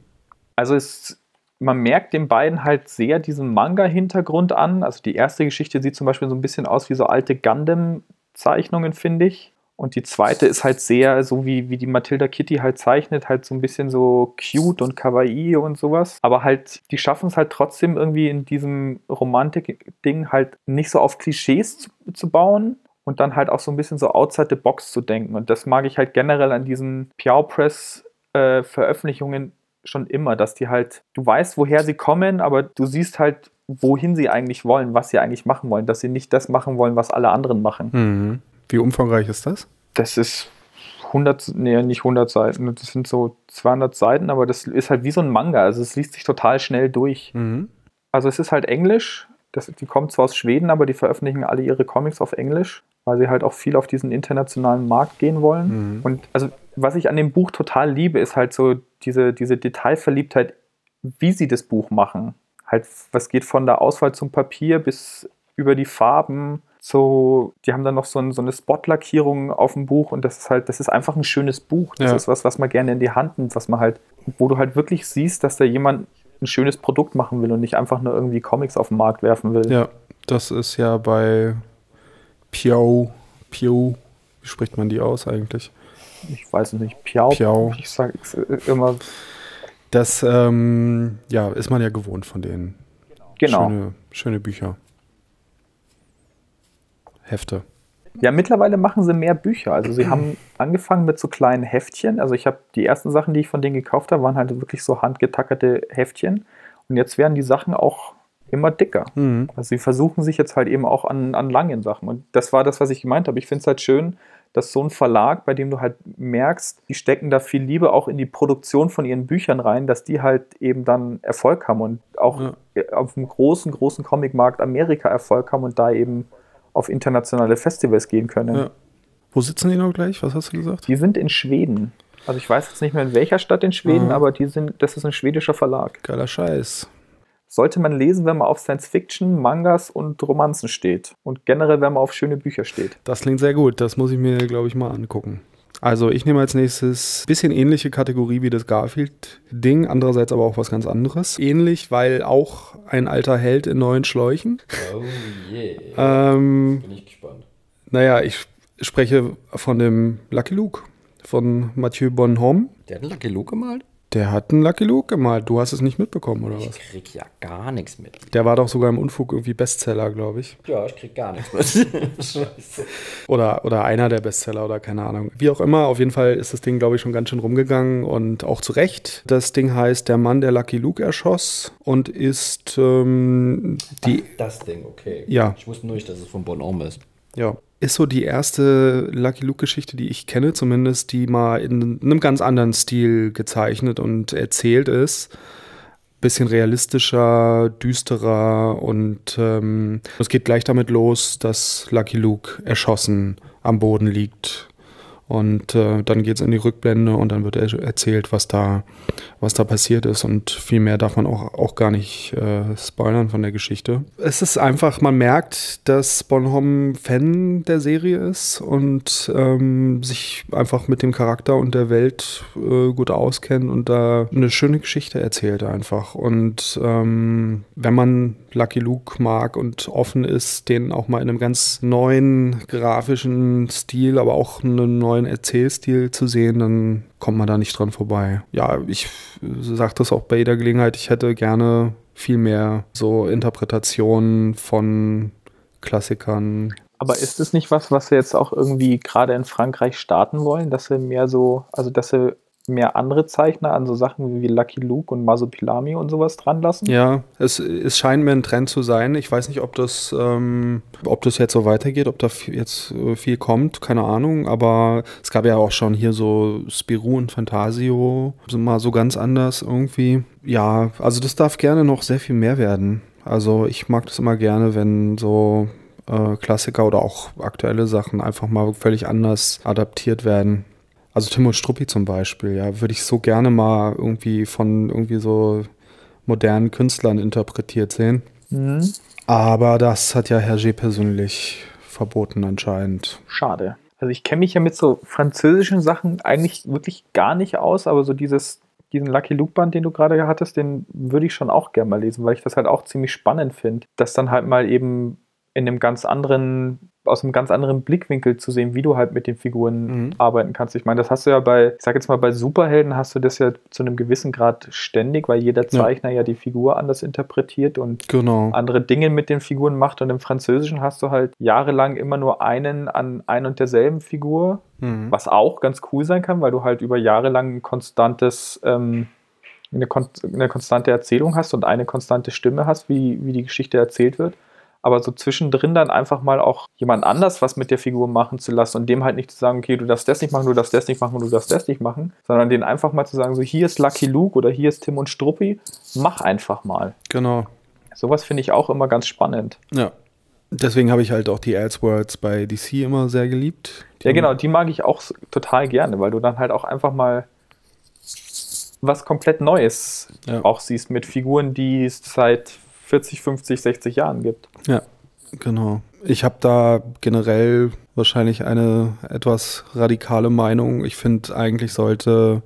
Speaker 3: Also es, man merkt den beiden halt sehr diesen Manga-Hintergrund an. Also die erste Geschichte sieht zum Beispiel so ein bisschen aus wie so alte Gundam-Zeichnungen, finde ich. Und die zweite ist halt sehr, so wie, wie die Matilda Kitty halt zeichnet, halt so ein bisschen so cute und kawaii und sowas. Aber halt, die schaffen es halt trotzdem irgendwie in diesem Romantik-Ding halt nicht so auf Klischees zu, zu bauen und dann halt auch so ein bisschen so outside the box zu denken. Und das mag ich halt generell an diesen Piao Press äh, Veröffentlichungen schon immer, dass die halt, du weißt, woher sie kommen, aber du siehst halt, wohin sie eigentlich wollen, was sie eigentlich machen wollen, dass sie nicht das machen wollen, was alle anderen machen.
Speaker 1: Mhm. Wie umfangreich ist das?
Speaker 3: Das ist 100, nee, nicht 100 Seiten, das sind so 200 Seiten, aber das ist halt wie so ein Manga, also es liest sich total schnell durch.
Speaker 1: Mhm.
Speaker 3: Also es ist halt Englisch, das, die kommt zwar aus Schweden, aber die veröffentlichen alle ihre Comics auf Englisch, weil sie halt auch viel auf diesen internationalen Markt gehen wollen.
Speaker 1: Mhm.
Speaker 3: Und also was ich an dem Buch total liebe, ist halt so diese, diese Detailverliebtheit, wie sie das Buch machen. Halt, was geht von der Auswahl zum Papier bis über die Farben. So, die haben dann noch so, ein, so eine Spotlackierung auf dem Buch und das ist halt, das ist einfach ein schönes Buch. Das
Speaker 1: Ja.
Speaker 3: ist was, was man gerne in die Hand nimmt, was man halt, wo du halt wirklich siehst, dass da jemand ein schönes Produkt machen will und nicht einfach nur irgendwie Comics auf den Markt werfen will.
Speaker 1: Ja, das ist ja bei Piao, Piao, wie spricht man die aus eigentlich?
Speaker 3: Ich weiß es nicht, Piau.
Speaker 1: Piau.
Speaker 3: Ich sage immer,
Speaker 1: Das, ähm, ja, ist man ja gewohnt von denen.
Speaker 3: genau.
Speaker 1: Schöne, schöne Bücher. Hefte.
Speaker 3: Ja, mittlerweile machen sie mehr Bücher. Also sie haben angefangen mit so kleinen Heftchen. Also ich habe die ersten Sachen, die ich von denen gekauft habe, waren halt wirklich so handgetackerte Heftchen. Und jetzt werden die Sachen auch immer dicker.
Speaker 1: Mhm.
Speaker 3: Also sie versuchen sich jetzt halt eben auch an, an langen Sachen. Und das war das, was ich gemeint habe. Ich finde es halt schön, dass so ein Verlag, bei dem du halt merkst, die stecken da viel Liebe auch in die Produktion von ihren Büchern rein, dass die halt eben dann Erfolg haben und auch
Speaker 1: Ja.
Speaker 3: auf dem großen, großen Comicmarkt Amerika Erfolg haben und da eben auf internationale Festivals gehen können.
Speaker 1: Ja. Wo sitzen die noch gleich? Was hast du gesagt?
Speaker 3: Die sind in Schweden. Also ich weiß jetzt nicht mehr in welcher Stadt in Schweden,
Speaker 1: Mhm.
Speaker 3: aber die sind, das ist ein schwedischer Verlag.
Speaker 1: Geiler Scheiß.
Speaker 3: Sollte man lesen, wenn man auf Science Fiction, Mangas und Romanzen steht. Und generell, wenn man auf schöne Bücher steht.
Speaker 1: Das klingt sehr gut. Das muss ich mir, glaube ich, mal angucken. Also ich nehme als nächstes bisschen ähnliche Kategorie wie das Garfield-Ding, andererseits aber auch was ganz anderes. Ähnlich, weil auch ein alter Held in neuen Schläuchen.
Speaker 2: Oh yeah.
Speaker 1: Ähm,
Speaker 2: Bin ich gespannt.
Speaker 1: naja, ich spreche von dem Lucky Luke von Mathieu Bonhomme.
Speaker 2: Der hat einen Lucky Luke gemalt?
Speaker 1: Der hat einen Lucky Luke gemalt. Du hast es nicht mitbekommen, oder
Speaker 2: Ich
Speaker 1: was?
Speaker 2: krieg ja gar nichts mit.
Speaker 1: Der war doch sogar im Unfug irgendwie Bestseller, glaube ich.
Speaker 2: Ja, ich krieg gar nichts mit. <laughs> Scheiße.
Speaker 1: Oder, oder einer der Bestseller oder keine Ahnung. Wie auch immer, auf jeden Fall ist das Ding, glaube ich, schon ganz schön rumgegangen und auch zu Recht. Das Ding heißt Der Mann, der Lucky Luke erschoss und ist ähm, die,
Speaker 2: Das Ding, okay.
Speaker 1: Ja.
Speaker 2: Ich wusste nur nicht, dass es von Bonhomme ist.
Speaker 1: ja, ist so die erste Lucky Luke-Geschichte, die ich kenne, zumindest, die mal in einem ganz anderen Stil gezeichnet und erzählt ist. Bisschen realistischer, düsterer und ähm, es geht gleich damit los, dass Lucky Luke erschossen am Boden liegt Und äh, dann geht es in die Rückblende und dann wird er erzählt, was da, was da passiert ist. Und viel mehr darf man auch, auch gar nicht äh, spoilern von der Geschichte. Es ist einfach, man merkt, dass Bonhomme Fan der Serie ist und ähm, sich einfach mit dem Charakter und der Welt äh, gut auskennt und da eine schöne Geschichte erzählt einfach. Und ähm, wenn man Lucky Luke mag und offen ist, den auch mal in einem ganz neuen grafischen Stil, aber auch einen neuen Erzählstil zu sehen, dann kommt man da nicht dran vorbei. Ja, ich sage das auch bei jeder Gelegenheit, ich hätte gerne viel mehr so Interpretationen von Klassikern.
Speaker 3: Aber ist es nicht was, was sie jetzt auch irgendwie gerade in Frankreich starten wollen, dass sie mehr so, also dass sie mehr andere Zeichner an so Sachen wie Lucky Luke und Masopilami und sowas dran lassen?
Speaker 1: Ja, es, es scheint mir ein Trend zu sein. Ich weiß nicht, ob das, ähm, ob das jetzt so weitergeht, ob da jetzt äh, viel kommt, keine Ahnung. Aber es gab ja auch schon hier so Spirou und Fantasio, mal so ganz anders irgendwie. Ja, also das darf gerne noch sehr viel mehr werden. Also ich mag das immer gerne, wenn so äh, Klassiker oder auch aktuelle Sachen einfach mal völlig anders adaptiert werden. Also Tim und Struppi zum Beispiel, ja, würde ich so gerne mal irgendwie von irgendwie so modernen Künstlern interpretiert sehen. Mhm. Aber das hat ja Hergé persönlich verboten anscheinend.
Speaker 3: Schade. Also ich kenne mich ja mit so französischen Sachen eigentlich wirklich gar nicht aus, aber so dieses, diesen Lucky Luke Band, den du gerade hattest, den würde ich schon auch gerne mal lesen, weil ich das halt auch ziemlich spannend finde, dass dann halt mal eben in einem ganz anderen aus einem ganz anderen Blickwinkel zu sehen, wie du halt mit den Figuren mhm. arbeiten kannst. Ich meine, das hast du ja bei, ich sag jetzt mal, bei Superhelden hast du das ja zu einem gewissen Grad ständig, weil jeder Zeichner ja, ja die Figur anders interpretiert und
Speaker 1: genau.
Speaker 3: andere Dinge mit den Figuren macht. Und im Französischen hast du halt jahrelang immer nur einen an ein und derselben Figur, mhm. was auch ganz cool sein kann, weil du halt über Jahre lang ein konstantes ähm, eine, kon eine konstante Erzählung hast und eine konstante Stimme hast, wie, wie die Geschichte erzählt wird aber so zwischendrin dann einfach mal auch jemand anders was mit der Figur machen zu lassen und dem halt nicht zu sagen, okay, du darfst das nicht machen, du darfst das nicht machen, du darfst das nicht machen, sondern den einfach mal zu sagen, so hier ist Lucky Luke oder hier ist Tim und Struppi, mach einfach mal.
Speaker 1: Genau.
Speaker 3: Sowas finde ich auch immer ganz spannend.
Speaker 1: Ja. Deswegen habe ich halt auch die Elseworlds bei DC immer sehr geliebt.
Speaker 3: Die ja, genau, die mag ich auch total gerne, weil du dann halt auch einfach mal was komplett Neues ja. auch siehst mit Figuren, die es seit 40, 50, 60 Jahren gibt.
Speaker 1: Ja, genau. Ich habe da generell wahrscheinlich eine etwas radikale Meinung. Ich finde, eigentlich sollte,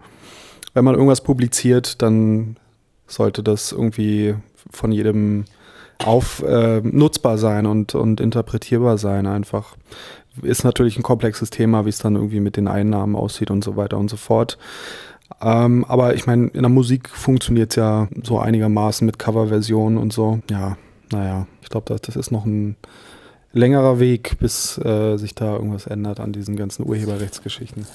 Speaker 1: wenn man irgendwas publiziert, dann sollte das irgendwie von jedem auf äh, nutzbar sein und, und interpretierbar sein einfach. Ist natürlich ein komplexes Thema, wie es dann irgendwie mit den Einnahmen aussieht und so weiter und so fort. Ähm, aber ich meine, in der Musik funktioniert es ja so einigermaßen mit Coverversionen und so. Ja, naja, ich glaube, das, das ist noch ein längerer Weg, bis äh, sich da irgendwas ändert an diesen ganzen Urheberrechtsgeschichten.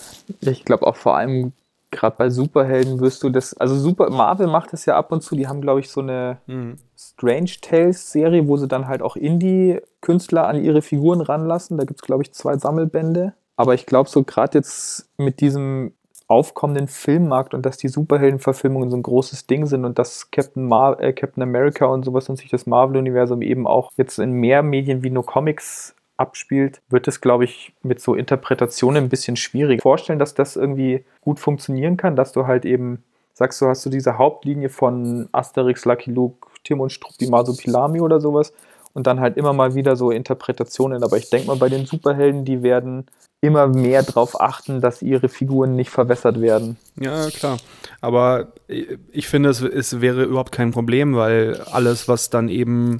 Speaker 3: Ich glaube auch vor allem gerade bei Superhelden wirst du das, also Super Marvel macht das ja ab und zu, die haben glaube ich so eine mhm. Strange Tales Serie, wo sie dann halt auch Indie-Künstler an ihre Figuren ranlassen. Da gibt es glaube ich zwei Sammelbände. Aber ich glaube so gerade jetzt mit diesem aufkommenden Filmmarkt und dass die Superheldenverfilmungen so ein großes Ding sind und dass Captain, Mar äh, Captain America und sowas und sich das Marvel-Universum eben auch jetzt in mehr Medien wie nur Comics abspielt, wird es, glaube ich, mit so Interpretationen ein bisschen schwierig. Vorstellen, dass das irgendwie gut funktionieren kann, dass du halt eben sagst, du hast du diese Hauptlinie von Asterix, Lucky Luke, Tim und Struppi, Masopilami oder sowas und dann halt immer mal wieder so Interpretationen. Aber ich denke mal, bei den Superhelden, die werden immer mehr darauf achten, dass ihre Figuren nicht verwässert werden.
Speaker 1: Ja, klar. Aber ich finde, es, es wäre überhaupt kein Problem, weil alles, was dann eben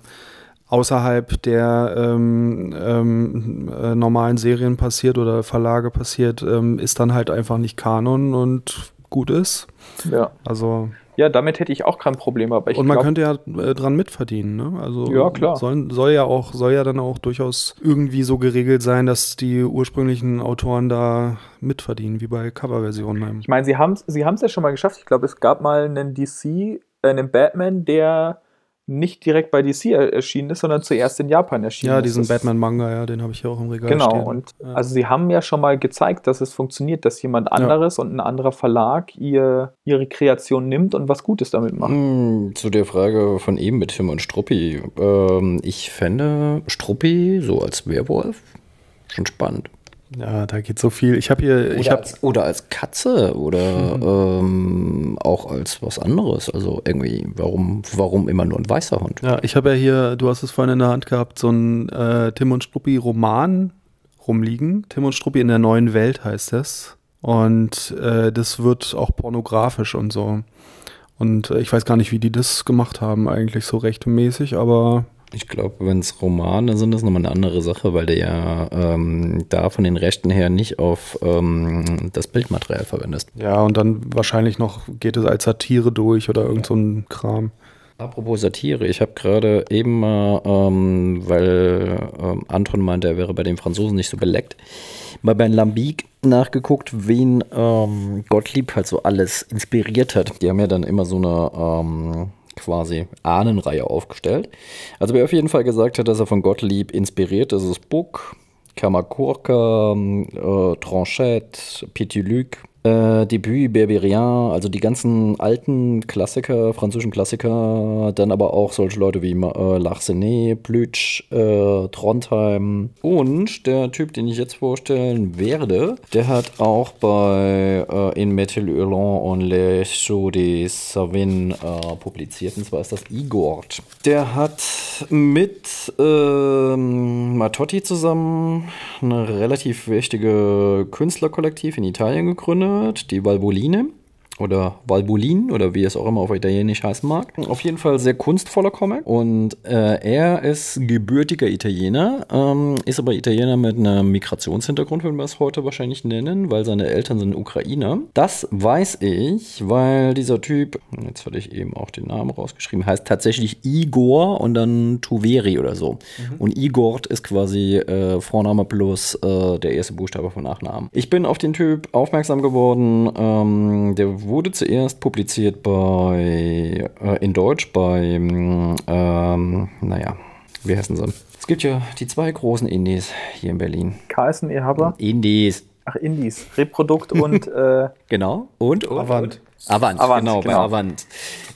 Speaker 1: außerhalb der ähm, ähm, äh, normalen Serien passiert oder Verlage passiert, ähm, ist dann halt einfach nicht Kanon und gut ist.
Speaker 3: Ja.
Speaker 1: Also
Speaker 3: ja, damit hätte ich auch kein Problem. Aber ich
Speaker 1: und man glaub, könnte ja äh, dran mitverdienen, ne? Also
Speaker 3: ja, klar.
Speaker 1: Soll, soll, ja auch, soll ja dann auch durchaus irgendwie so geregelt sein, dass die ursprünglichen Autoren da mitverdienen, wie bei Coverversionen.
Speaker 3: Ich meine, sie haben sie es ja schon mal geschafft. Ich glaube, es gab mal einen DC, äh, einen Batman, der nicht direkt bei DC erschienen ist, sondern zuerst in Japan erschienen
Speaker 1: ja, ist. Ja, diesen Batman-Manga, ja, den habe ich hier auch im Regal
Speaker 3: genau,
Speaker 1: stehen.
Speaker 3: Genau, und ja. also sie haben ja schon mal gezeigt, dass es funktioniert, dass jemand anderes ja. und ein anderer Verlag ihr, ihre Kreation nimmt und was Gutes damit macht.
Speaker 2: Hm, zu der Frage von eben mit Tim und Struppi. Ähm, ich fände Struppi so als Werwolf schon spannend.
Speaker 1: Ja, da geht so viel. Ich habe hier.
Speaker 2: Oder,
Speaker 1: ich hab,
Speaker 2: als, oder als Katze oder ähm, auch als was anderes. Also irgendwie, warum, warum immer nur ein weißer Hund?
Speaker 1: ja, ich habe ja hier, du hast es vorhin in der Hand gehabt, so ein äh, Tim und Struppi Roman rumliegen. Tim und Struppi in der neuen Welt heißt das. Und äh, das wird auch pornografisch und so. Und äh, ich weiß gar nicht, wie die das gemacht haben, eigentlich so rechtmäßig, aber
Speaker 2: Ich glaube, wenn es Romane sind, ist nochmal eine andere Sache, weil der ja ähm, da von den Rechten her nicht auf ähm, das Bildmaterial verwendest.
Speaker 1: ja, und dann wahrscheinlich noch geht es als Satire durch oder irgend so ein Kram.
Speaker 2: Apropos Satire, ich habe gerade eben mal, ähm, weil ähm, Anton meinte, er wäre bei den Franzosen nicht so beleckt, mal bei Lambic nachgeguckt, wen ähm, Gottlieb halt so alles inspiriert hat. Die haben ja dann immer so eine ähm, quasi Ahnenreihe aufgestellt. Also wer auf jeden Fall gesagt hat, dass er von Gottlieb inspiriert ist, ist Buck, Kamakurka, äh, Tranchette, Petit Luc, äh, Debut, Berberian, also die ganzen alten Klassiker, französischen Klassiker, dann aber auch solche Leute wie äh, Larsenet, Plütsch, äh, Trondheim. Und der Typ, den ich jetzt vorstellen werde, der hat auch bei äh, In Metal Hurlant und Les Chaux des Savin äh, publiziert, und zwar ist das Igort. Der hat mit ähm, Matotti zusammen eine relativ wichtige Künstlerkollektiv in Italien gegründet, die Valvoline oder Valbolin oder wie es auch immer auf Italienisch heißen mag. Auf jeden Fall sehr kunstvoller Comic und äh, er ist gebürtiger Italiener, ähm, ist aber Italiener mit einem Migrationshintergrund, würden wir es heute wahrscheinlich nennen, weil seine Eltern sind Ukrainer. Das weiß ich, weil dieser Typ, jetzt hatte ich eben auch den Namen rausgeschrieben, heißt tatsächlich Igor und dann Tuveri oder so. Und Igor ist quasi äh, Vorname plus äh, der erste Buchstabe von Nachnamen. Ich bin auf den Typ aufmerksam geworden, ähm, der wurde zuerst publiziert bei, äh, in Deutsch bei, ähm, naja, wie heißen sie? Es gibt ja die zwei großen Indies hier in Berlin.
Speaker 3: KSN Haber.
Speaker 2: Indies.
Speaker 3: Ach, Indies. Reprodukt und <laughs> äh,
Speaker 2: Genau. Und, und
Speaker 1: Avant.
Speaker 2: Avant,
Speaker 3: Avant,
Speaker 2: genau, bei
Speaker 3: genau.
Speaker 2: Avant.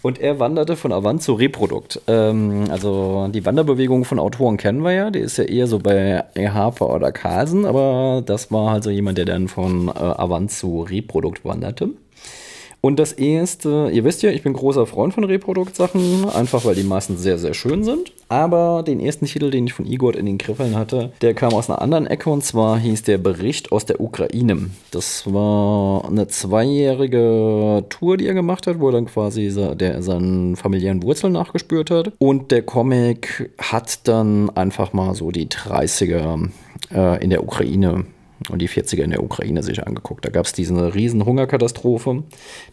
Speaker 2: Und er wanderte von Avant zu Reprodukt. Ähm, also die Wanderbewegung von Autoren kennen wir ja. Die ist ja eher so bei Harper oder Carlsen, aber das war halt so jemand, der dann von äh, Avant zu Reprodukt wanderte. Und das erste, ihr wisst ja, ich bin großer Freund von Reproduktsachen, einfach weil die meistens sehr, sehr schön sind. Aber den ersten Titel, den ich von Igor in den Griffeln hatte, der kam aus einer anderen Ecke und zwar hieß der Bericht aus der Ukraine. Das war eine zweijährige Tour, die er gemacht hat, wo er dann quasi der, seinen familiären Wurzeln nachgespürt hat. Und der Comic hat dann einfach mal so die 30er äh, in der Ukraine und die 40er in der Ukraine sich angeguckt. Da gab es diese riesen Hungerkatastrophe,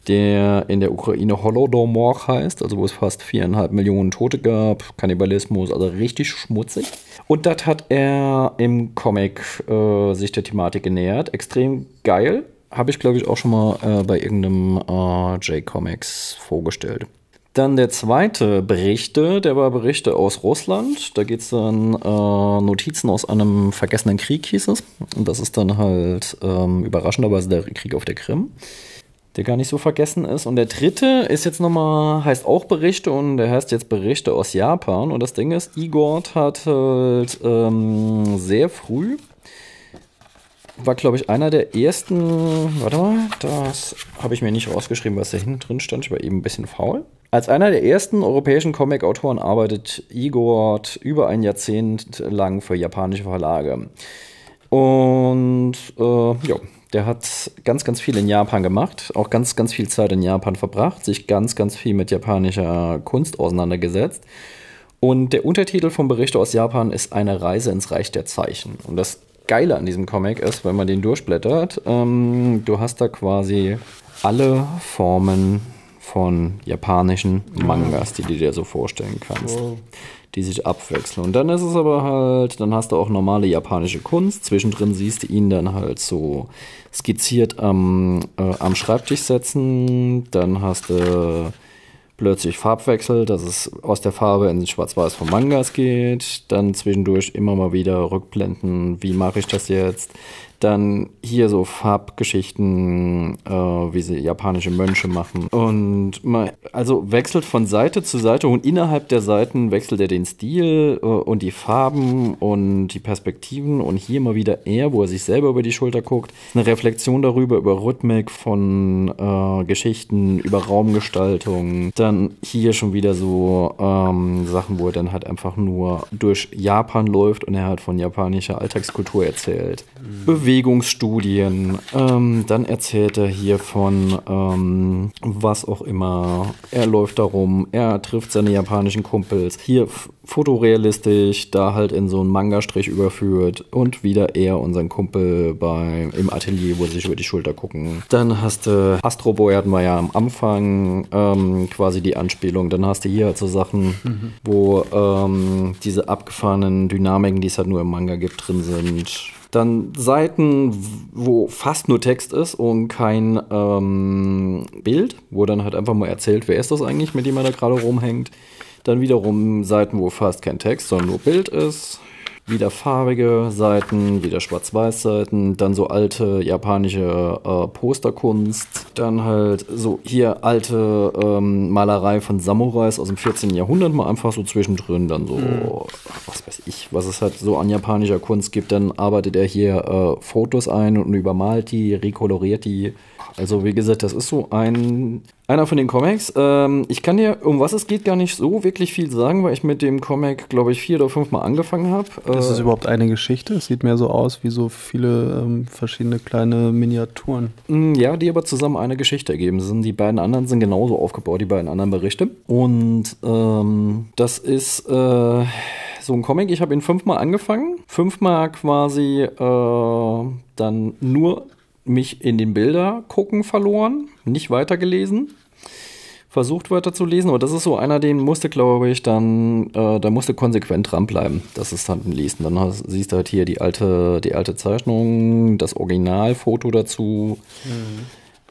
Speaker 2: der in der Ukraine Holodomor heißt, also wo es fast viereinhalb Millionen Tote gab, Kannibalismus, also richtig schmutzig. Und das hat er im Comic äh, sich der Thematik genähert. Extrem geil. Habe ich, glaube ich, auch schon mal äh, bei irgendeinem äh, J-Comics vorgestellt. Dann der zweite Berichte, der war Berichte aus Russland. Da geht es dann äh, Notizen aus einem vergessenen Krieg, hieß es. Und das ist dann halt ähm, überraschenderweise der Krieg auf der Krim, der gar nicht so vergessen ist. Und der dritte ist jetzt nochmal, heißt auch Berichte und der heißt jetzt Berichte aus Japan. Und das Ding ist, Igor hat halt ähm, sehr früh war, glaube ich, einer der ersten. Warte mal, das habe ich mir nicht rausgeschrieben, was da hinten drin stand. Ich war eben ein bisschen faul. Als einer der ersten europäischen Comic-Autoren arbeitet Igor über ein Jahrzehnt lang für japanische Verlage. Und äh, ja, der hat ganz, ganz viel in Japan gemacht, auch ganz, ganz viel Zeit in Japan verbracht, sich ganz, ganz viel mit japanischer Kunst auseinandergesetzt. Und der Untertitel vom Bericht aus Japan ist Eine Reise ins Reich der Zeichen. Und das Geile an diesem Comic ist, wenn man den durchblättert, ähm, du hast da quasi alle Formen von japanischen Mangas, die du dir so vorstellen kannst, die sich abwechseln. Und dann ist es aber halt, dann hast du auch normale japanische Kunst. Zwischendrin siehst du ihn dann halt so skizziert am, äh, am Schreibtisch setzen. Dann hast du plötzlich Farbwechsel, dass es aus der Farbe in Schwarz-Weiß von Mangas geht. Dann zwischendurch immer mal wieder Rückblenden, wie mache ich das jetzt? Dann hier so Farbgeschichten, äh, wie sie japanische Mönche machen. Und man, also wechselt von Seite zu Seite und innerhalb der Seiten wechselt er den Stil äh, und die Farben und die Perspektiven. Und hier mal wieder er, wo er sich selber über die Schulter guckt. Eine Reflexion darüber, über Rhythmik von äh, Geschichten, über Raumgestaltung. Dann hier schon wieder so ähm, Sachen, wo er dann halt einfach nur durch Japan läuft und er halt von japanischer Alltagskultur erzählt. Mhm. Bewegungsstudien. Ähm, dann erzählt er hier von ähm, was auch immer. Er läuft darum, er trifft seine japanischen Kumpels. Hier fotorealistisch, da halt in so einen Manga-Strich überführt und wieder er und sein Kumpel bei, im Atelier, wo sie sich über die Schulter gucken. Dann hast du Astro Boy hatten wir ja am Anfang ähm, quasi die Anspielung. Dann hast du hier halt so Sachen, mhm. wo ähm, diese abgefahrenen Dynamiken, die es halt nur im Manga gibt, drin sind. Dann Seiten, wo fast nur Text ist und kein ähm, Bild, wo dann halt einfach mal erzählt, wer ist das eigentlich, mit dem er da gerade rumhängt. Dann wiederum Seiten, wo fast kein Text, sondern nur Bild ist wieder farbige Seiten, wieder Schwarz-Weiß-Seiten, dann so alte japanische äh, Posterkunst, dann halt so hier alte ähm, Malerei von Samurais aus dem 14. Jahrhundert mal einfach so zwischendrin, dann so, mhm. was weiß ich, was es halt so an japanischer Kunst gibt, dann arbeitet er hier äh, Fotos ein und übermalt die, rekoloriert die. Also wie gesagt, das ist so ein einer von den Comics. Ähm, ich kann dir, um was es geht, gar nicht so wirklich viel sagen, weil ich mit dem Comic, glaube ich, vier oder fünf Mal angefangen habe.
Speaker 1: Äh, ist überhaupt eine Geschichte? Es sieht mehr so aus wie so viele ähm, verschiedene kleine Miniaturen.
Speaker 2: Mm, ja, die aber zusammen eine Geschichte ergeben sind. Die beiden anderen sind genauso aufgebaut, die beiden anderen Berichte. Und ähm, das ist äh, so ein Comic. Ich habe ihn fünfmal angefangen. Fünfmal quasi äh, dann nur mich in den Bilder gucken verloren, nicht weitergelesen versucht weiterzulesen, aber das ist so einer, den musste, glaube ich, dann, äh, da musste konsequent dranbleiben. Das ist dann ein Lesen. Dann hast, siehst du halt hier die alte, die alte Zeichnung, das Originalfoto dazu. Mhm.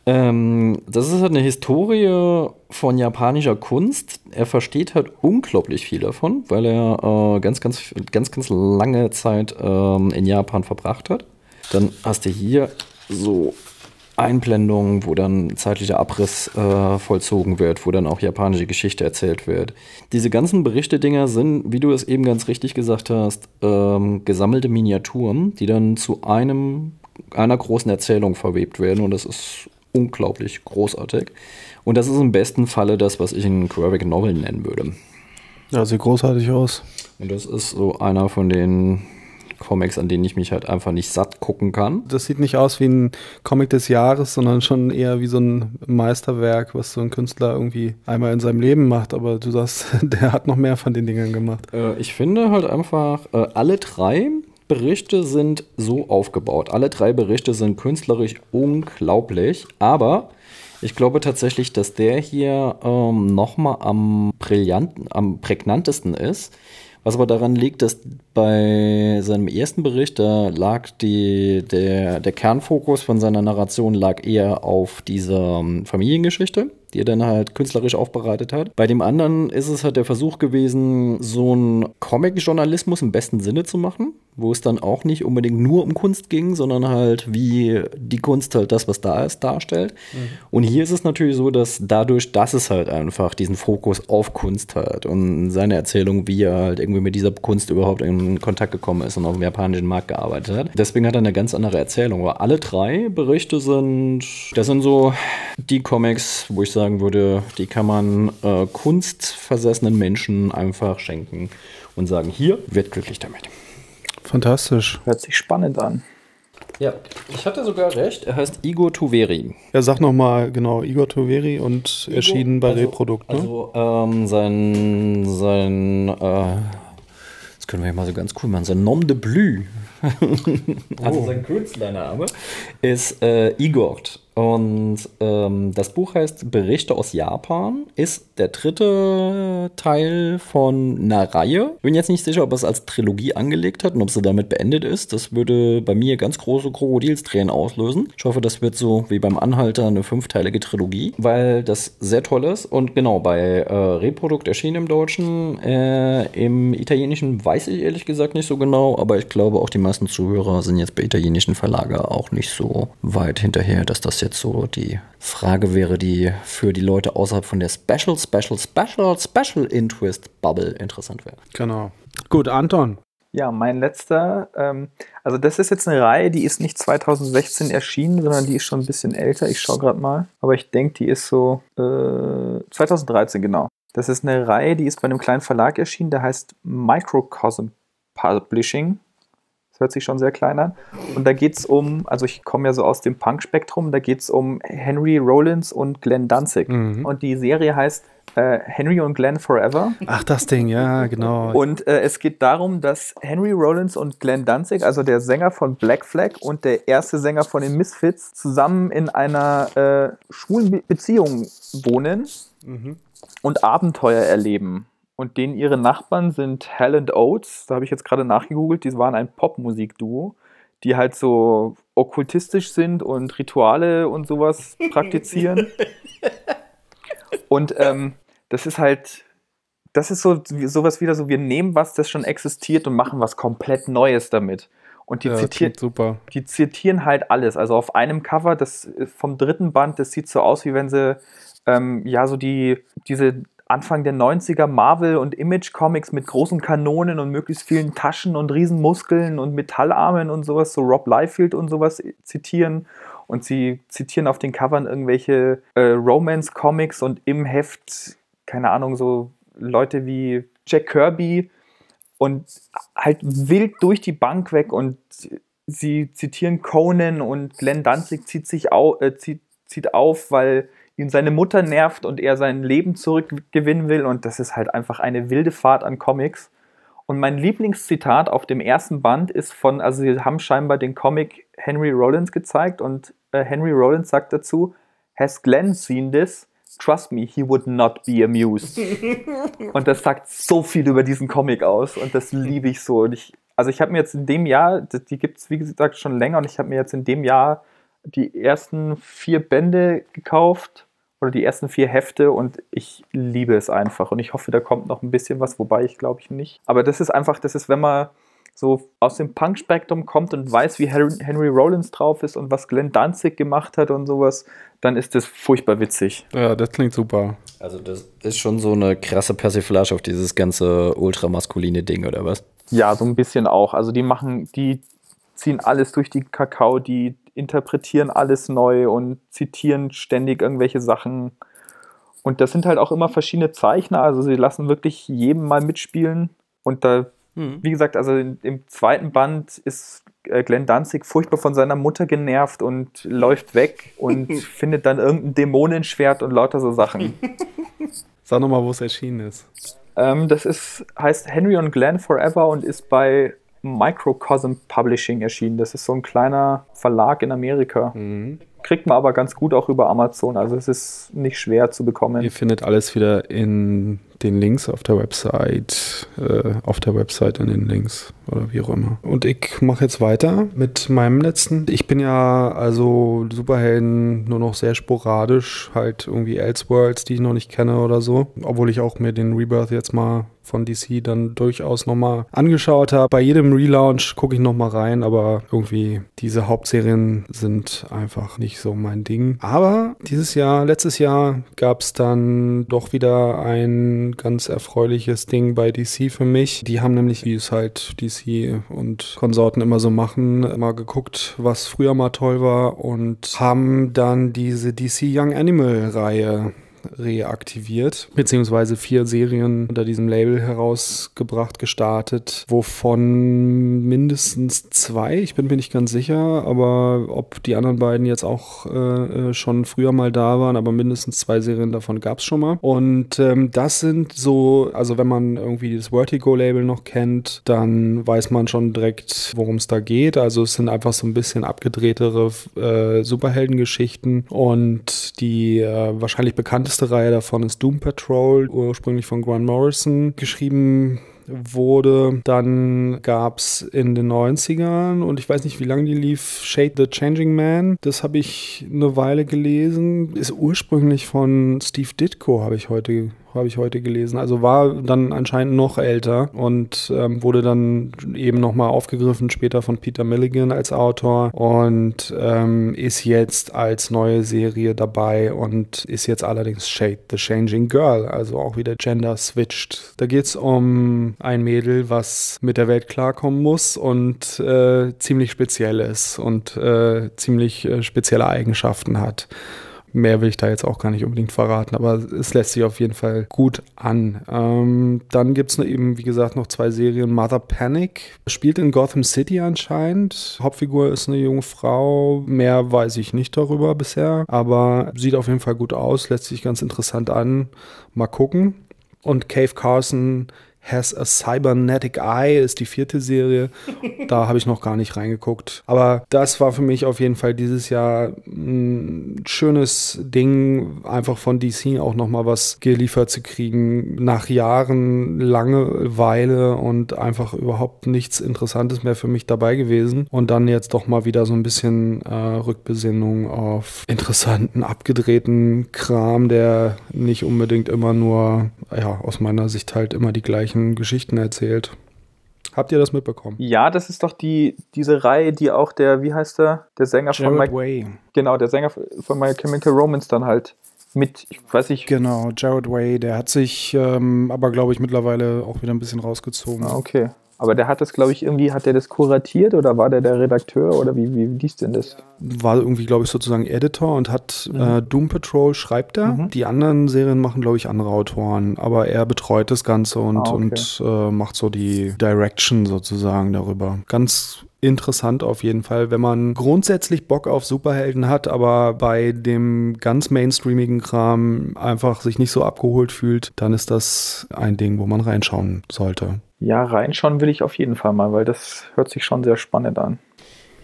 Speaker 2: Ähm, das ist halt eine Historie von japanischer Kunst. Er versteht halt unglaublich viel davon, weil er äh, ganz, ganz, ganz, ganz lange Zeit ähm, in Japan verbracht hat. Dann hast du hier so Einblendungen, wo dann zeitlicher Abriss äh, vollzogen wird, wo dann auch japanische Geschichte erzählt wird. Diese ganzen Berichte-Dinger sind, wie du es eben ganz richtig gesagt hast, ähm, gesammelte Miniaturen, die dann zu einem, einer großen Erzählung verwebt werden und das ist unglaublich großartig. Und das ist im besten Falle das, was ich ein Graphic Novel nennen würde.
Speaker 1: Ja, sieht großartig aus.
Speaker 2: Und das ist so einer von den Comics, an denen ich mich halt einfach nicht satt gucken kann.
Speaker 1: Das sieht nicht aus wie ein Comic des Jahres, sondern schon eher wie so ein Meisterwerk, was so ein Künstler irgendwie einmal in seinem Leben macht. Aber du sagst, <laughs> der hat noch mehr von den Dingern gemacht.
Speaker 2: Äh, ich finde halt einfach, äh, alle drei Berichte sind so aufgebaut. Alle drei Berichte sind künstlerisch unglaublich, aber ich glaube tatsächlich, dass der hier ähm, nochmal am brillanten, am prägnantesten ist, was aber daran liegt, dass bei seinem ersten Bericht, da lag die, der, der Kernfokus von seiner Narration lag eher auf dieser ähm, Familiengeschichte die er dann halt künstlerisch aufbereitet hat. Bei dem anderen ist es halt der Versuch gewesen, so einen Comic-Journalismus im besten Sinne zu machen, wo es dann auch nicht unbedingt nur um Kunst ging, sondern halt wie die Kunst halt das, was da ist, darstellt. Mhm. Und hier ist es natürlich so, dass dadurch, dass es halt einfach diesen Fokus auf Kunst hat und seine Erzählung, wie er halt irgendwie mit dieser Kunst überhaupt in Kontakt gekommen ist und auf dem japanischen Markt gearbeitet hat. Deswegen hat er eine ganz andere Erzählung. Aber alle drei Berichte sind, das sind so die Comics, wo ich sage, sagen würde, die kann man äh, kunstversessenen Menschen einfach schenken und sagen, hier, wird glücklich damit.
Speaker 1: Fantastisch.
Speaker 3: Hört sich spannend an.
Speaker 2: Ja, ich hatte sogar recht. Er heißt Igor Tuveri.
Speaker 1: Ja, sag nochmal, genau, Igor Tuveri und Igor, erschienen bei
Speaker 2: also,
Speaker 1: Reprodukt.
Speaker 2: Ne? Also ähm, sein, sein äh, das können wir ja mal so ganz cool machen, sein Nom de Blü, <laughs> also oh. sein Künstlername, ist äh, Igor. Und ähm, das Buch heißt Berichte aus Japan, ist der dritte Teil von einer Reihe. Bin jetzt nicht sicher, ob es als Trilogie angelegt hat und ob sie damit beendet ist. Das würde bei mir ganz große Krokodilstränen auslösen. Ich hoffe, das wird so wie beim Anhalter eine fünfteilige Trilogie, weil das sehr toll ist. Und genau, bei äh, Reprodukt erschienen im Deutschen. Äh, Im Italienischen weiß ich ehrlich gesagt nicht so genau, aber ich glaube auch die meisten Zuhörer sind jetzt bei italienischen Verlagen auch nicht so weit hinterher, dass das jetzt so die Frage wäre, die für die Leute außerhalb von der Special, Special, Special, Special Interest Bubble interessant wäre.
Speaker 1: Genau. Gut, Anton.
Speaker 3: Ja, mein letzter, ähm, also das ist jetzt eine Reihe, die ist nicht 2016 erschienen, sondern die ist schon ein bisschen älter. Ich schaue gerade mal. Aber ich denke, die ist so äh, 2013, genau. Das ist eine Reihe, die ist bei einem kleinen Verlag erschienen, der heißt Microcosm Publishing. Hört sich schon sehr klein an. Und da geht es um, also ich komme ja so aus dem Punk-Spektrum, da geht es um Henry Rollins und Glenn Danzig. Mhm. Und die Serie heißt äh, Henry und Glenn Forever.
Speaker 1: Ach, das Ding, ja, genau.
Speaker 3: Und äh, es geht darum, dass Henry Rollins und Glenn Danzig, also der Sänger von Black Flag und der erste Sänger von den Misfits, zusammen in einer äh, schwulen Beziehung wohnen mhm. und Abenteuer erleben. Und denen ihre Nachbarn sind Hell and Oates, da habe ich jetzt gerade nachgegoogelt, die waren ein Popmusikduo, die halt so okkultistisch sind und Rituale und sowas <laughs> praktizieren. Und ähm, das ist halt, das ist so sowas wieder so, wir nehmen was, das schon existiert und machen was komplett Neues damit. Und die, ja, zitieren,
Speaker 1: super.
Speaker 3: die zitieren halt alles. Also auf einem Cover, das vom dritten Band, das sieht so aus, wie wenn sie ähm, ja so die, diese Anfang der 90er Marvel- und Image-Comics mit großen Kanonen und möglichst vielen Taschen und Riesenmuskeln und Metallarmen und sowas, so Rob Liefeld und sowas zitieren. Und sie zitieren auf den Covern irgendwelche äh, Romance-Comics und im Heft, keine Ahnung, so Leute wie Jack Kirby und halt wild durch die Bank weg und sie zitieren Conan und Glenn Danzig zieht sich au äh, zieht, zieht auf, weil ihn seine Mutter nervt und er sein Leben zurückgewinnen will und das ist halt einfach eine wilde Fahrt an Comics. Und mein Lieblingszitat auf dem ersten Band ist von, also sie haben scheinbar den Comic Henry Rollins gezeigt und äh, Henry Rollins sagt dazu, Has Glenn seen this? Trust me, he would not be amused. <laughs> und das sagt so viel über diesen Comic aus und das liebe ich so. Und ich, also ich habe mir jetzt in dem Jahr, die gibt es wie gesagt schon länger und ich habe mir jetzt in dem Jahr die ersten vier Bände gekauft oder die ersten vier Hefte und ich liebe es einfach. Und ich hoffe, da kommt noch ein bisschen was, wobei ich glaube ich nicht. Aber das ist einfach, das ist, wenn man so aus dem Punk-Spektrum kommt und weiß, wie Henry Rollins drauf ist und was Glenn Danzig gemacht hat und sowas, dann ist das furchtbar witzig.
Speaker 1: Ja, das klingt super.
Speaker 2: Also das ist schon so eine krasse Persiflage auf dieses ganze ultramaskuline Ding, oder was?
Speaker 3: Ja, so ein bisschen auch. Also die machen, die ziehen alles durch die Kakao, die interpretieren alles neu und zitieren ständig irgendwelche Sachen. Und das sind halt auch immer verschiedene Zeichner, also sie lassen wirklich jedem mal mitspielen. Und da, mhm. wie gesagt, also in, im zweiten Band ist äh, Glenn Danzig furchtbar von seiner Mutter genervt und läuft weg und <laughs> findet dann irgendein Dämonenschwert und lauter so Sachen. <laughs>
Speaker 1: Sag nochmal, wo es erschienen ist.
Speaker 3: Ähm, das ist, heißt Henry und Glenn Forever und ist bei Microcosm Publishing erschienen. Das ist so ein kleiner Verlag in Amerika. Mhm. Kriegt man aber ganz gut auch über Amazon. Also es ist nicht schwer zu bekommen.
Speaker 1: Ihr findet alles wieder in den Links auf der Website, äh, auf der Website in den Links oder wie auch immer. Und ich mache jetzt weiter mit meinem letzten. Ich bin ja also Superhelden nur noch sehr sporadisch, halt irgendwie Elseworlds, die ich noch nicht kenne oder so. Obwohl ich auch mir den Rebirth jetzt mal von DC dann durchaus nochmal angeschaut habe. Bei jedem Relaunch gucke ich nochmal rein, aber irgendwie diese Hauptserien sind einfach nicht so mein Ding. Aber dieses Jahr, letztes Jahr gab es dann doch wieder ein ganz erfreuliches Ding bei DC für mich. Die haben nämlich, wie es halt DC und Konsorten immer so machen, mal geguckt, was früher mal toll war und haben dann diese DC Young Animal Reihe reaktiviert, beziehungsweise vier Serien unter diesem Label herausgebracht, gestartet, wovon mindestens zwei, ich bin mir nicht ganz sicher, aber ob die anderen beiden jetzt auch äh, äh schon früher mal da waren, aber mindestens zwei Serien davon gab es schon mal. Und ähm, das sind so, also wenn man irgendwie das Vertigo-Label noch kennt, dann weiß man schon direkt, worum es da geht. Also es sind einfach so ein bisschen abgedrehtere äh, Superheldengeschichten und die äh, wahrscheinlich bekannteste Reihe davon ist Doom Patrol, ursprünglich von Grant Morrison geschrieben wurde. Dann gab es in den 90ern und ich weiß nicht, wie lange die lief, Shade the Changing Man. Das habe ich eine Weile gelesen. Ist ursprünglich von Steve Ditko, habe ich heute habe ich heute gelesen. Also war dann anscheinend noch älter und ähm, wurde dann eben nochmal aufgegriffen später von Peter Milligan als Autor und ähm, ist jetzt als neue Serie dabei und ist jetzt allerdings Shade the Changing Girl, also auch wieder Gender switched. Da geht es um ein Mädel, was mit der Welt klarkommen muss und äh, ziemlich speziell ist und äh, ziemlich äh, spezielle Eigenschaften hat. Mehr will ich da jetzt auch gar nicht unbedingt verraten, aber es lässt sich auf jeden Fall gut an. Ähm, dann gibt es eben, wie gesagt, noch zwei Serien. Mother Panic spielt in Gotham City anscheinend. Hauptfigur ist eine junge Frau. Mehr weiß ich nicht darüber bisher, aber sieht auf jeden Fall gut aus, lässt sich ganz interessant an. Mal gucken. Und Cave Carson Has a Cybernetic Eye ist die vierte Serie. Da habe ich noch gar nicht reingeguckt. Aber das war für mich auf jeden Fall dieses Jahr ein schönes Ding, einfach von DC auch nochmal was geliefert zu kriegen. Nach Jahren Langeweile und einfach überhaupt nichts Interessantes mehr für mich dabei gewesen. Und dann jetzt doch mal wieder so ein bisschen äh, Rückbesinnung auf interessanten, abgedrehten Kram, der nicht unbedingt immer nur, ja, aus meiner Sicht halt immer die gleichen solchen Geschichten erzählt. Habt ihr das mitbekommen?
Speaker 3: Ja, das ist doch die, diese Reihe, die auch der, wie heißt der, der Sänger
Speaker 1: Jared
Speaker 3: von Mike,
Speaker 1: Way.
Speaker 3: Genau, der Sänger von My Chemical Romance dann halt mit, ich weiß nicht.
Speaker 1: Genau, Jared Way, der hat sich ähm, aber, glaube ich, mittlerweile auch wieder ein bisschen rausgezogen.
Speaker 3: Ah, okay. Aber der hat das, glaube ich, irgendwie, hat der das kuratiert oder war der der Redakteur oder wie, wie liest denn das?
Speaker 1: War irgendwie, glaube ich, sozusagen Editor und hat mhm. äh, Doom Patrol schreibt er. Mhm. Die anderen Serien machen, glaube ich, andere Autoren. Aber er betreut das Ganze und, ah, okay. und äh, macht so die Direction sozusagen darüber. Ganz interessant auf jeden Fall, wenn man grundsätzlich Bock auf Superhelden hat, aber bei dem ganz mainstreamigen Kram einfach sich nicht so abgeholt fühlt, dann ist das ein Ding, wo man reinschauen sollte.
Speaker 3: Ja, reinschauen will ich auf jeden Fall mal, weil das hört sich schon sehr spannend an.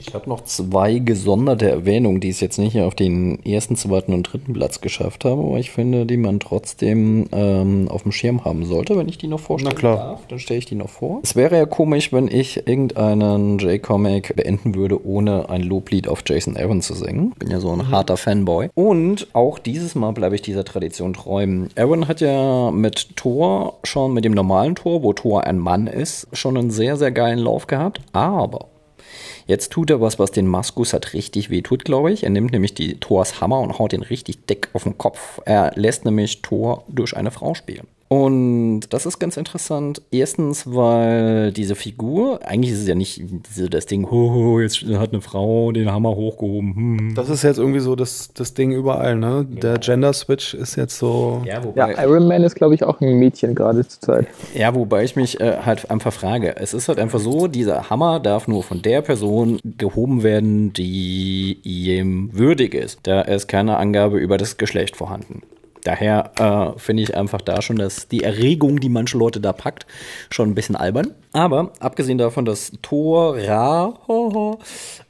Speaker 2: Ich habe noch zwei gesonderte Erwähnungen, die es jetzt nicht auf den ersten, zweiten und dritten Platz geschafft haben, aber ich finde, die man trotzdem ähm, auf dem Schirm haben sollte. Wenn ich die noch vorstellen
Speaker 1: Na klar.
Speaker 2: darf, dann stelle ich die noch vor. Es wäre ja komisch, wenn ich irgendeinen J-Comic beenden würde, ohne ein Loblied auf Jason Evans zu singen. Bin ja so ein mhm. harter Fanboy. Und auch dieses Mal bleibe ich dieser Tradition treu. Aaron hat ja mit Thor schon, mit dem normalen Thor, wo Thor ein Mann ist, schon einen sehr, sehr geilen Lauf gehabt. Aber Jetzt tut er was, was den Maskus hat richtig wehtut, glaube ich. Er nimmt nämlich die Thors Hammer und haut ihn richtig dick auf den Kopf. Er lässt nämlich Thor durch eine Frau spielen. Und das ist ganz interessant. Erstens, weil diese Figur, eigentlich ist es ja nicht so das Ding, ho, jetzt hat eine Frau den Hammer hochgehoben. Hm.
Speaker 1: Das ist jetzt irgendwie so das, das Ding überall, ne? Ja. Der Gender Switch ist jetzt so.
Speaker 3: Ja, wobei, ja Iron Man ist, glaube ich, auch ein Mädchen gerade zur Zeit.
Speaker 2: Ja, wobei ich mich äh, halt einfach frage. Es ist halt einfach so, dieser Hammer darf nur von der Person gehoben werden, die ihm würdig ist. Da ist keine Angabe über das Geschlecht vorhanden. Daher äh, finde ich einfach da schon, dass die Erregung, die manche Leute da packt, schon ein bisschen albern. Aber abgesehen davon, dass Thor Ra <laughs>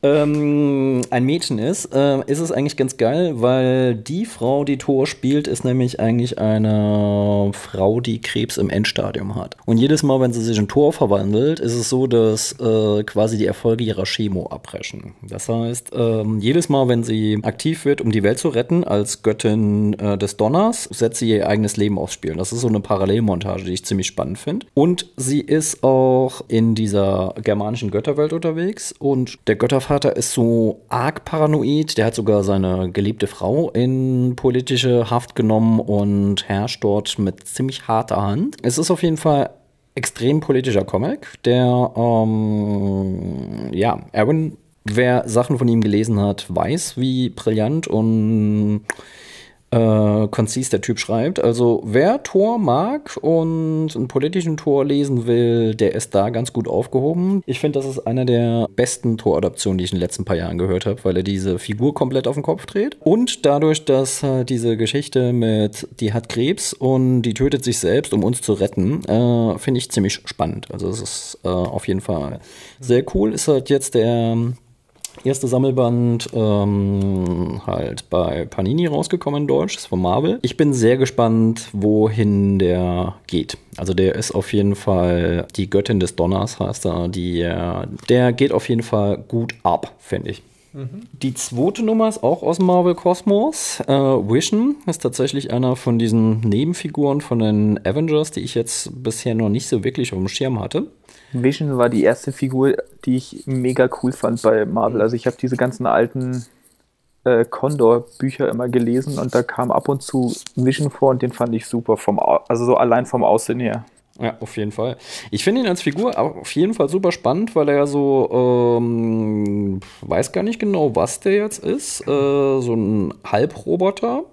Speaker 2: ähm, ein Mädchen ist, äh, ist es eigentlich ganz geil, weil die Frau, die Thor spielt, ist nämlich eigentlich eine Frau, die Krebs im Endstadium hat. Und jedes Mal, wenn sie sich in Thor verwandelt, ist es so, dass äh, quasi die Erfolge ihrer Chemo abbrechen. Das heißt, äh, jedes Mal, wenn sie aktiv wird, um die Welt zu retten, als Göttin äh, des Donners, setzt sie ihr eigenes Leben aufs Spiel. Das ist so eine Parallelmontage, die ich ziemlich spannend finde. Und sie ist auch auch in dieser germanischen Götterwelt unterwegs und der Göttervater ist so arg paranoid. Der hat sogar seine geliebte Frau in politische Haft genommen und herrscht dort mit ziemlich harter Hand. Es ist auf jeden Fall extrem politischer Comic, der, ähm, ja, Aaron, wer Sachen von ihm gelesen hat, weiß, wie brillant und äh, konzis der Typ schreibt. Also wer Tor mag und einen politischen Tor lesen will, der ist da ganz gut aufgehoben. Ich finde, das ist einer der besten Tor-Adaptionen, die ich in den letzten paar Jahren gehört habe, weil er diese Figur komplett auf den Kopf dreht. Und dadurch, dass äh, diese Geschichte mit, die hat Krebs und die tötet sich selbst, um uns zu retten, äh, finde ich ziemlich spannend. Also es ist äh, auf jeden Fall sehr cool. Ist halt jetzt der erste Sammelband ähm, halt bei Panini rausgekommen in Deutsch, ist von Marvel. Ich bin sehr gespannt, wohin der geht. Also der ist auf jeden Fall die Göttin des Donners, heißt er. Die, äh, der geht auf jeden Fall gut ab, finde ich. Die zweite Nummer ist auch aus Marvel Kosmos. Äh, Vision ist tatsächlich einer von diesen Nebenfiguren von den Avengers, die ich jetzt bisher noch nicht so wirklich auf dem Schirm hatte.
Speaker 3: Vision war die erste Figur, die ich mega cool fand bei Marvel. Also ich habe diese ganzen alten äh, Condor-Bücher immer gelesen und da kam ab und zu Vision vor und den fand ich super, vom also so allein vom Aussehen her.
Speaker 2: Ja, auf jeden Fall. Ich finde ihn als Figur auf jeden Fall super spannend, weil er ja so, ähm, weiß gar nicht genau, was der jetzt ist. Äh, so ein Halbroboter.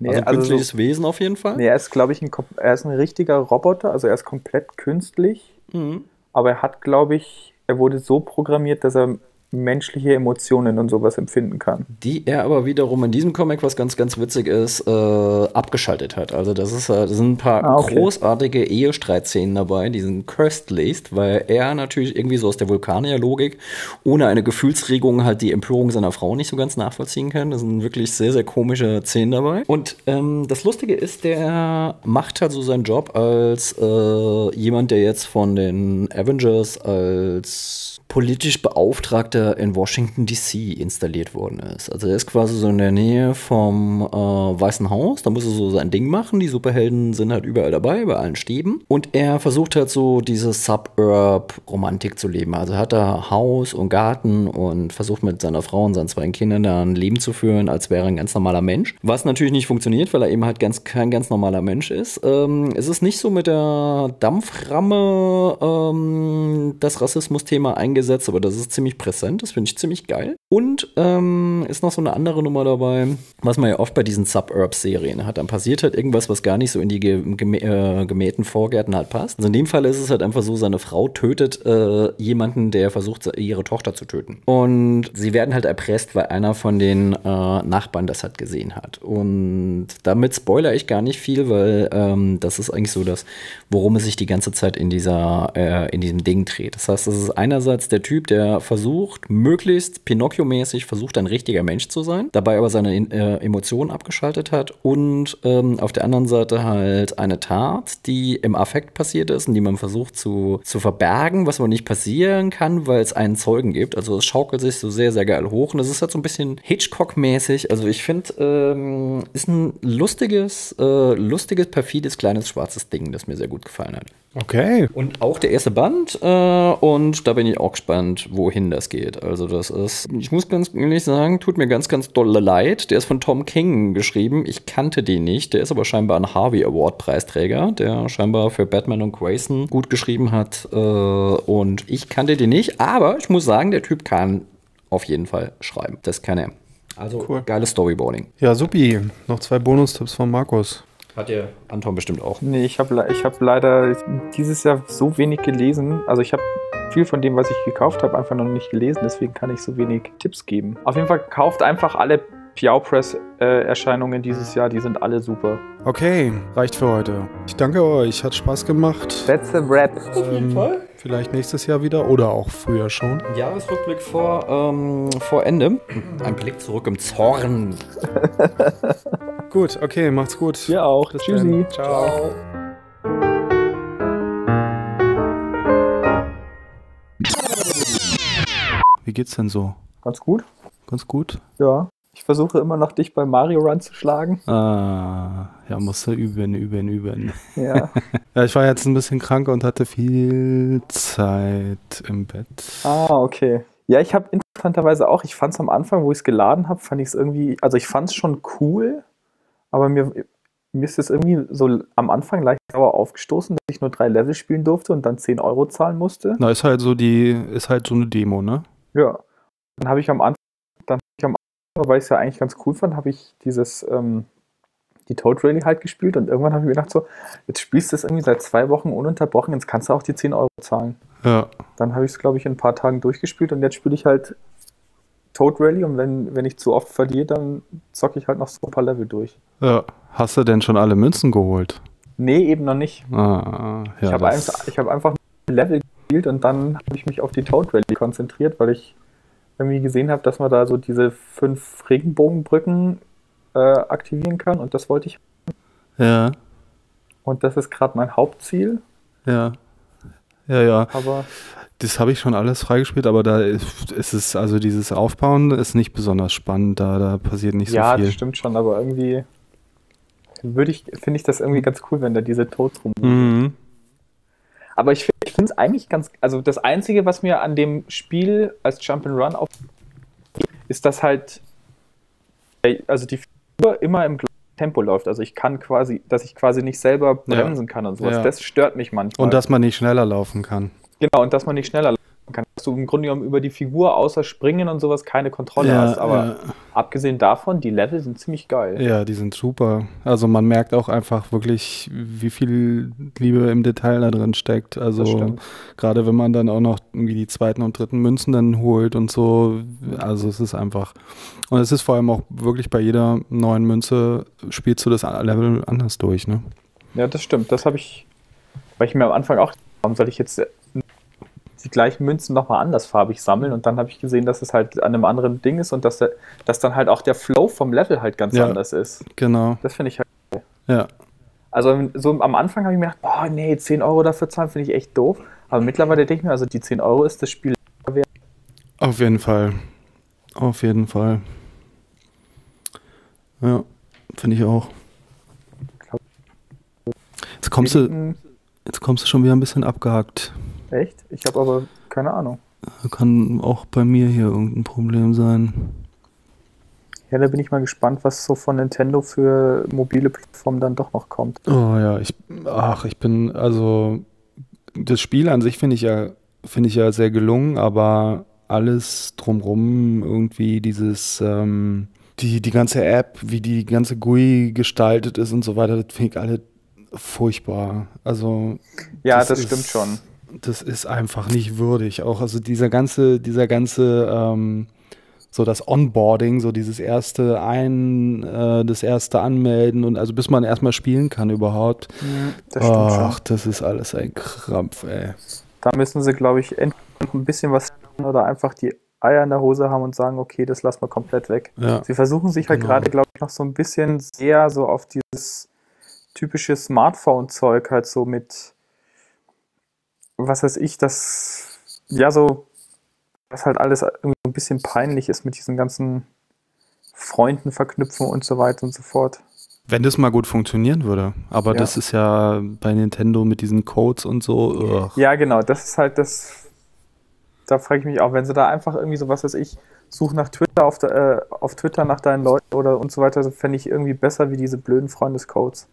Speaker 3: Nee,
Speaker 2: also ein
Speaker 3: also
Speaker 2: künstliches
Speaker 3: so-
Speaker 2: Wesen auf jeden Fall.
Speaker 3: Nee, er ist, glaube ich, ein, er ist ein richtiger Roboter, also er ist komplett künstlich,
Speaker 2: Mhm.
Speaker 3: Aber er hat, glaube ich, er wurde so programmiert, dass er menschliche Emotionen und sowas empfinden kann.
Speaker 2: Die er aber wiederum in diesem Comic, was ganz, ganz witzig ist, äh, abgeschaltet hat. Also das ist, äh, das sind ein paar
Speaker 3: Ah, okay.
Speaker 2: großartige Ehestreitszenen dabei, die sind cursed laced, weil er natürlich irgendwie so aus der Vulkanier-Logik ohne eine Gefühlsregung halt die Empörung seiner Frau nicht so ganz nachvollziehen kann. Das sind wirklich sehr, sehr komische Szenen dabei. Und ähm, das Lustige ist, der macht halt so seinen Job als äh, jemand, der jetzt von den Avengers als politisch Beauftragter in Washington DC installiert worden ist. Also er ist quasi so in der Nähe vom äh, Weißen Haus, da muss er so sein Ding machen. Die Superhelden sind halt überall dabei, bei allen Stäben. Und er versucht halt so diese Suburb-Romantik zu leben. Also hat er Haus und Garten und versucht mit seiner Frau und seinen zwei Kindern da ein Leben zu führen, als wäre er ein ganz normaler Mensch. Was natürlich nicht funktioniert, weil er eben halt ganz, kein ganz normaler Mensch ist. Ähm, es ist nicht so mit der Dampframme ähm, das Rassismus-Thema eingesetzt, aber das ist ziemlich präsent. Das finde ich ziemlich geil. Und ähm, ist noch so eine andere Nummer dabei, was man ja oft bei diesen Suburb-Serien hat. Dann passiert halt irgendwas, was gar nicht so in die ge gemä äh, gemähten Vorgärten halt passt. Also in dem Fall ist es halt einfach so, seine Frau tötet äh, jemanden, der versucht, ihre Tochter zu töten. Und sie werden halt erpresst, weil einer von den äh, Nachbarn das halt gesehen hat. Und damit spoiler ich gar nicht viel, weil ähm, das ist eigentlich so das, worum es sich die ganze Zeit in dieser, äh, in diesem Ding dreht. Das heißt, das ist einerseits der Typ, der versucht, möglichst Pinocchio-mäßig versucht, ein richtiger Mensch zu sein, dabei aber seine äh, Emotionen abgeschaltet hat und ähm, auf der anderen Seite halt eine Tat, die im Affekt passiert ist und die man versucht zu, zu verbergen, was aber nicht passieren kann, weil es einen Zeugen gibt. Also es schaukelt sich so sehr, sehr geil hoch und es ist halt so ein bisschen Hitchcock-mäßig. Also ich finde, ähm, ist ein lustiges, äh, lustiges, perfides, kleines, schwarzes Ding, das mir sehr gut gefallen hat.
Speaker 1: Okay.
Speaker 2: Und auch der erste Band. Äh, und da bin ich auch gespannt, wohin das geht. Also das ist, ich muss ganz ehrlich sagen, tut mir ganz, ganz dolle leid. Der ist von Tom King geschrieben. Ich kannte den nicht. Der ist aber scheinbar ein Harvey Award Preisträger, der scheinbar für Batman und Grayson gut geschrieben hat. Äh, und ich kannte den nicht. Aber ich muss sagen, der Typ kann auf jeden Fall schreiben. Das kann er. Also
Speaker 1: Cool.
Speaker 2: geiles Storyboarding.
Speaker 1: Ja, supi. Noch zwei Bonustipps von Markus.
Speaker 2: Hat der Anton bestimmt auch.
Speaker 3: Nee, ich habe ich hab leider dieses Jahr so wenig gelesen. Also ich habe viel von dem, was ich gekauft habe, einfach noch nicht gelesen. Deswegen kann ich so wenig Tipps geben. Auf jeden Fall kauft einfach alle Piao Press äh, Erscheinungen dieses Jahr. Die sind alle super.
Speaker 1: Okay, reicht für heute. Ich danke euch, hat Spaß gemacht.
Speaker 3: That's a wrap.
Speaker 1: Ähm, vielleicht nächstes Jahr wieder oder auch früher schon.
Speaker 2: Jahresrückblick vor, ähm, vor Ende. Ein Blick zurück im Zorn. <laughs>
Speaker 1: Gut, okay, macht's gut.
Speaker 3: Ihr auch.
Speaker 1: Bis
Speaker 3: Tschüssi.
Speaker 1: dann. Ciao. Wie geht's denn so?
Speaker 3: Ganz gut.
Speaker 1: Ganz gut?
Speaker 3: Ja. Ich versuche immer noch dich bei Mario Run zu schlagen.
Speaker 1: Ah, ja, musste üben, üben, üben.
Speaker 3: Ja. <laughs>
Speaker 1: Ja, ich war jetzt ein bisschen krank und hatte viel Zeit im Bett.
Speaker 3: ah, okay. Ja, ich habe interessanterweise auch, ich fand es am Anfang, wo ich es geladen habe, fand ich es irgendwie, also ich fand es schon cool, aber mir, mir ist es irgendwie so am Anfang leicht sauer aufgestoßen, dass ich nur drei Level spielen durfte und dann 10 Euro zahlen musste.
Speaker 1: Na, ist halt so die, ist halt so eine Demo, ne?
Speaker 3: Ja. Dann habe ich am Anfang, dann hab ich am Anfang, weil ich es ja eigentlich ganz cool fand, habe ich dieses, ähm, die Toad Rally halt gespielt und irgendwann habe ich mir gedacht, so, jetzt spielst du es irgendwie seit zwei Wochen ununterbrochen, jetzt kannst du auch die 10 Euro zahlen.
Speaker 1: Ja.
Speaker 3: Dann habe ich es, glaube ich, in ein paar Tagen durchgespielt und jetzt spiele ich halt Toad Rally und wenn, wenn ich zu oft verliere, dann zocke ich halt noch so ein paar Level durch.
Speaker 1: ja. Hast du denn schon alle Münzen geholt?
Speaker 3: Nee, eben noch nicht.
Speaker 1: Ah, ja,
Speaker 3: ich habe ich hab einfach Level gespielt und dann habe ich mich auf die Toad Rally konzentriert, weil ich irgendwie gesehen habe, dass man da so diese fünf Regenbogenbrücken äh, aktivieren kann und das wollte ich.
Speaker 1: Ja,
Speaker 3: Und das ist gerade mein Hauptziel,
Speaker 1: ja. Ja, ja.
Speaker 3: aber
Speaker 1: Das habe ich schon alles freigespielt, aber da ist, ist es, also dieses Aufbauen ist nicht besonders spannend, da, da passiert nicht so
Speaker 3: ja,
Speaker 1: viel.
Speaker 3: das stimmt schon, aber irgendwie würde ich, finde ich das irgendwie ganz cool, wenn da diese Toads rum.
Speaker 1: Mhm.
Speaker 3: Aber ich, find- ich finde es eigentlich ganz, also das Einzige, was mir an dem Spiel als Jump'n'Run auf ist, dass halt, äh, also die Figur immer im gleichen Tempo läuft. Also ich kann quasi, dass ich quasi nicht selber
Speaker 1: Ja.
Speaker 3: bremsen kann und sowas.
Speaker 1: Ja.
Speaker 3: Das stört mich manchmal.
Speaker 1: Und dass man nicht schneller laufen kann.
Speaker 3: genau, und dass man nicht schneller laufen kann. Dass du im Grunde genommen über die Figur außer Springen und sowas keine Kontrolle hast. Aber
Speaker 1: ja,
Speaker 3: abgesehen davon, die Level sind ziemlich geil.
Speaker 1: ja, die sind super. Also man merkt auch einfach wirklich, wie viel Liebe im Detail da drin steckt. Also gerade wenn man dann auch noch irgendwie die zweiten und dritten Münzen dann holt und so. Also es ist einfach. Und es ist vor allem auch wirklich bei jeder neuen Münze spielst du das Level anders durch, ne?
Speaker 3: Ja, das stimmt. Das habe ich, weil ich mir am Anfang auch, warum soll ich jetzt die gleichen Münzen nochmal andersfarbig sammeln? Und dann habe ich gesehen, dass es halt an einem anderen Ding ist und dass, der, dass dann halt auch der Flow vom Level halt ganz
Speaker 1: Ja.
Speaker 3: anders ist.
Speaker 1: Genau.
Speaker 3: Das finde ich halt.
Speaker 1: Ja.
Speaker 3: Also so am Anfang habe ich mir gedacht, boah, nee, 10 Euro dafür zahlen finde ich echt doof. Aber mittlerweile denke ich mir, also die 10 Euro ist das Spiel wert.
Speaker 1: Auf jeden Fall. Auf jeden Fall. Ja, finde ich auch. Jetzt kommst, du, jetzt kommst du schon wieder ein bisschen abgehackt.
Speaker 3: Echt? Ich habe aber keine Ahnung.
Speaker 1: Kann auch bei mir hier irgendein Problem sein.
Speaker 3: Ja, da bin ich mal gespannt, was so von Nintendo für mobile Plattformen dann doch noch kommt.
Speaker 1: Oh ja, ich, ach, ich bin, also, das Spiel an sich finde ich ja, finde ich ja sehr gelungen, aber alles drumrum, irgendwie dieses, ähm, die, die ganze App, wie die ganze GUI gestaltet ist und so weiter, das finde ich alle furchtbar. Also,
Speaker 3: Ja,
Speaker 1: Das
Speaker 3: das,
Speaker 1: ist-
Speaker 3: stimmt schon.
Speaker 1: Das ist einfach nicht würdig. Auch, also dieser ganze, dieser ganze, ähm, so das Onboarding, so dieses erste Ein, äh, das erste Anmelden und also bis man erstmal spielen kann überhaupt.
Speaker 3: Das stimmt
Speaker 1: Ach, das ist alles ein Krampf, ey.
Speaker 3: Da müssen sie, glaube ich, entweder ein bisschen was oder einfach die Eier in der Hose haben und sagen, okay, das lassen wir komplett weg.
Speaker 1: Ja.
Speaker 3: Sie versuchen sich halt
Speaker 1: Genau.
Speaker 3: gerade, glaube ich, noch so ein bisschen sehr so auf dieses typische Smartphone-Zeug halt so mit, was weiß ich, das, ja, so, was halt alles irgendwie so ein bisschen peinlich ist mit diesen ganzen Freunden verknüpfen und so weiter und so fort.
Speaker 1: Wenn das mal gut funktionieren würde. Aber
Speaker 3: Ja.
Speaker 1: das ist ja bei Nintendo mit diesen Codes und so. ugh.
Speaker 3: Ja, genau, das ist halt das. Da frage ich mich auch, wenn sie da einfach irgendwie so, was weiß ich, such nach Twitter auf, der, äh, auf Twitter nach deinen Leuten oder und so weiter, fände ich irgendwie besser wie diese blöden Freundescodes.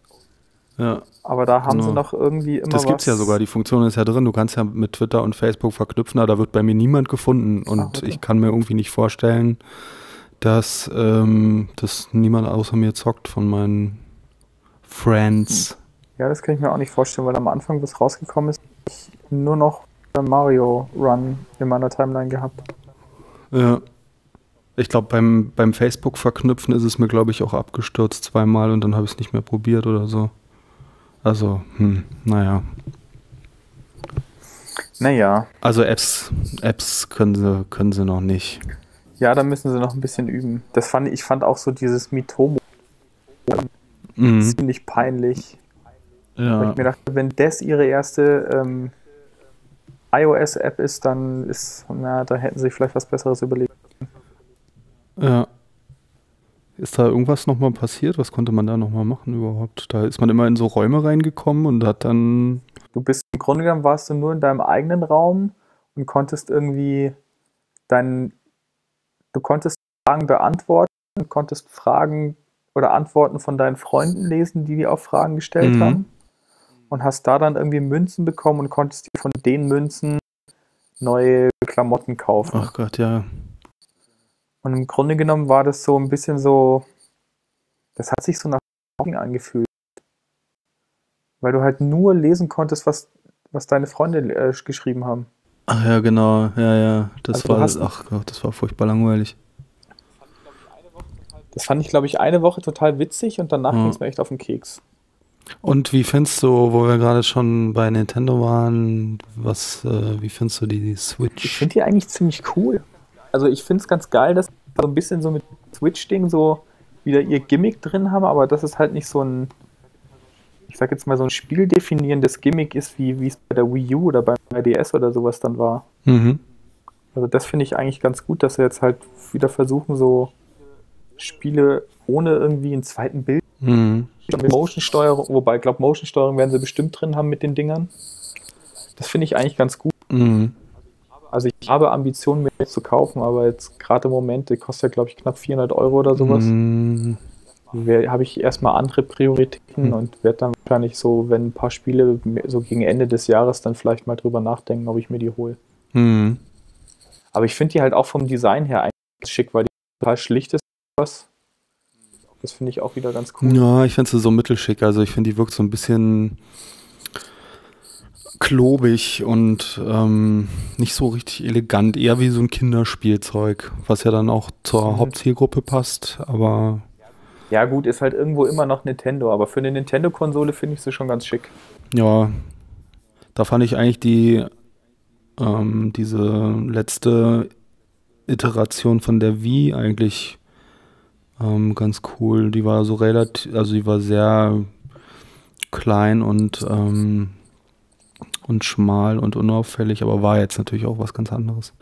Speaker 1: Ja.
Speaker 3: Aber da haben sie
Speaker 1: Genau.
Speaker 3: noch irgendwie immer
Speaker 1: Das gibt's ja
Speaker 3: was-
Speaker 1: sogar, die Funktion ist ja drin. Du kannst ja mit Twitter und Facebook verknüpfen, aber da wird bei mir niemand gefunden. Und
Speaker 3: Ach, wirklich?
Speaker 1: ich kann mir irgendwie nicht vorstellen, dass, ähm, dass niemand außer mir zockt von meinen Friends.
Speaker 3: Ja, das kann ich mir auch nicht vorstellen, weil am Anfang, bis rausgekommen ist, ich nur noch Mario Run in meiner Timeline gehabt.
Speaker 1: Ja. Ich glaube, beim, beim Facebook verknüpfen ist es mir, glaube ich, auch abgestürzt zweimal und dann habe ich es nicht mehr probiert oder so. Also, hm, naja.
Speaker 3: Naja,
Speaker 1: Also Apps, Apps können sie, können sie noch nicht.
Speaker 3: ja, da müssen sie noch ein bisschen üben. Das fand ich fand auch so dieses Mitomo
Speaker 1: Mhm.
Speaker 3: ziemlich peinlich. Weil
Speaker 1: Ja.
Speaker 3: ich mir dachte, wenn das ihre erste ähm, iOS-App ist, dann ist, na, da hätten sie sich vielleicht was Besseres überlegt.
Speaker 1: Ja. Ist da irgendwas nochmal passiert? Was konnte man da nochmal machen überhaupt? Da ist man immer in so Räume reingekommen und hat dann.
Speaker 3: Du bist im Grunde genommen warst du nur in deinem eigenen Raum und konntest irgendwie deinen, du konntest Fragen beantworten, und konntest Fragen oder Antworten von deinen Freunden lesen, die dir auf Fragen gestellt
Speaker 1: Mhm.
Speaker 3: haben. Und hast da dann irgendwie Münzen bekommen und konntest dir von den Münzen neue Klamotten kaufen.
Speaker 1: Ach Gott, ja.
Speaker 3: Und im Grunde genommen war das so ein bisschen so, das hat sich so nach angefühlt. Weil du halt nur lesen konntest, was, was deine Freunde äh, geschrieben haben.
Speaker 1: Ach ja, genau, ja, ja. Das
Speaker 3: Also
Speaker 1: war, ach Gott, das war furchtbar langweilig.
Speaker 3: Das fand ich, glaube ich, eine Woche total witzig und danach
Speaker 1: Ja.
Speaker 3: ging es mir echt auf den Keks.
Speaker 1: Und wie findest du, wo wir gerade schon bei Nintendo waren, was, äh, wie findest du die
Speaker 3: Ich
Speaker 1: Switch?
Speaker 3: finde die eigentlich ziemlich cool. Also ich finde es ganz geil, dass sie so ein bisschen so mit Switch-Ding so wieder ihr Gimmick drin haben, aber dass es halt nicht so ein, ich sag jetzt mal, so ein spieldefinierendes Gimmick ist, wie wie es bei der Wii U oder beim 3DS oder sowas dann war.
Speaker 1: Mhm.
Speaker 3: Also das finde ich eigentlich ganz gut, dass sie jetzt halt wieder versuchen, so Spiele ohne irgendwie einen zweiten Bild
Speaker 1: Mhm.
Speaker 3: mit Motion-Steuerung, wobei ich glaube, Motion-Steuerung werden sie bestimmt drin haben mit den Dingern. Das finde ich eigentlich ganz gut.
Speaker 1: Mhm.
Speaker 3: Also ich habe Ambitionen, mir zu kaufen, aber jetzt gerade im Moment, die kostet ja glaube ich knapp 400 Euro oder sowas. Wer- Habe ich erstmal andere Prioritäten
Speaker 1: Mhm.
Speaker 3: und werde dann wahrscheinlich so, wenn ein paar Spiele so gegen Ende des Jahres dann vielleicht mal drüber nachdenken, ob ich mir die hole.
Speaker 1: Mhm.
Speaker 3: Aber ich finde die halt auch vom Design her eigentlich schick, weil die total schlicht ist. Was. Das finde ich auch wieder ganz cool.
Speaker 1: Ja, ich finde sie so mittelschick. Also ich finde, die wirkt so ein bisschen klobig und ähm, nicht so richtig elegant. Eher wie so ein Kinderspielzeug, was ja dann auch zur
Speaker 3: Mhm.
Speaker 1: Hauptzielgruppe passt. Aber
Speaker 3: Ja gut, ist halt irgendwo immer noch Nintendo, aber für eine Nintendo-Konsole finde ich sie schon ganz schick.
Speaker 1: ja, da fand ich eigentlich die ähm, diese letzte Iteration von der Wii eigentlich ähm, ganz cool. Die war so relativ, also die war sehr klein und ähm, und schmal und unauffällig, aber war jetzt natürlich auch was ganz anderes.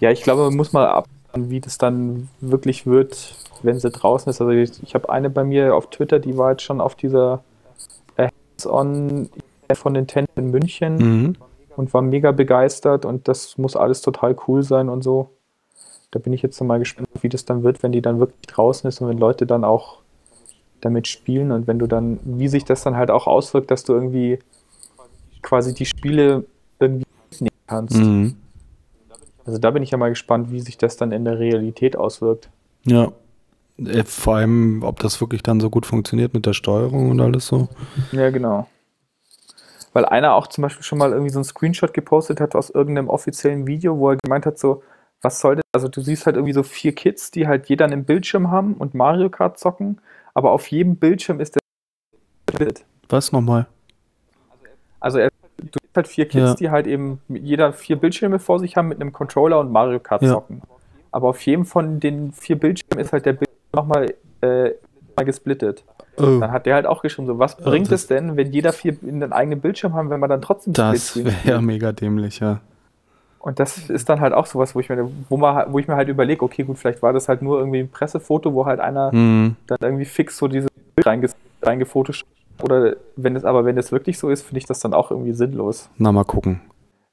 Speaker 3: Ja, ich glaube, man muss mal abwarten, wie das dann wirklich wird, wenn sie draußen ist. Also ich, ich habe eine bei mir auf Twitter, die war jetzt schon auf dieser äh, Hands-on von Nintendo in München
Speaker 1: Mhm.
Speaker 3: und war mega begeistert und das muss alles total cool sein und so. Da bin ich jetzt mal gespannt, wie das dann wird, wenn die dann wirklich draußen ist und wenn Leute dann auch damit spielen und wenn du dann, wie sich das dann halt auch auswirkt, dass du irgendwie quasi die Spiele irgendwie mitnehmen kannst.
Speaker 1: Mhm.
Speaker 3: Also da bin ich ja mal gespannt, wie sich das dann in der Realität auswirkt.
Speaker 1: Ja. Äh, Vor allem, ob das wirklich dann so gut funktioniert mit der Steuerung und alles so.
Speaker 3: Ja, genau. Weil einer auch zum Beispiel schon mal irgendwie so einen Screenshot gepostet hat aus irgendeinem offiziellen Video, wo er gemeint hat, so, was soll das? Also du siehst halt irgendwie so vier Kids, die halt jeder einen Bildschirm haben und Mario Kart zocken, aber auf jedem Bildschirm ist der Bild.
Speaker 1: Was nochmal?
Speaker 3: Also er, du siehst halt vier Kids,
Speaker 1: Ja.
Speaker 3: die halt eben jeder vier Bildschirme vor sich haben mit einem Controller und Mario Kart
Speaker 1: Ja.
Speaker 3: zocken. Aber auf jedem von den vier Bildschirmen ist halt der Bildschirm nochmal äh, mal gesplittet.
Speaker 1: Oh,
Speaker 3: Dann hat der halt auch geschrieben, so, was bringt
Speaker 1: das-
Speaker 3: es denn, wenn jeder vier in den eigenen Bildschirm haben, wenn man dann trotzdem
Speaker 1: das wäre ja mega dämlich, ja.
Speaker 3: Und das ist dann halt auch sowas, wo ich mir, wo man, wo ich mir halt überlege, okay, gut, vielleicht war das halt nur irgendwie ein Pressefoto, wo halt einer
Speaker 1: Mhm.
Speaker 3: dann irgendwie fix so dieses Bild reinge reingefotoshoppt. Oder wenn es, aber wenn das wirklich so ist, finde ich das dann auch irgendwie sinnlos.
Speaker 1: Na, mal gucken.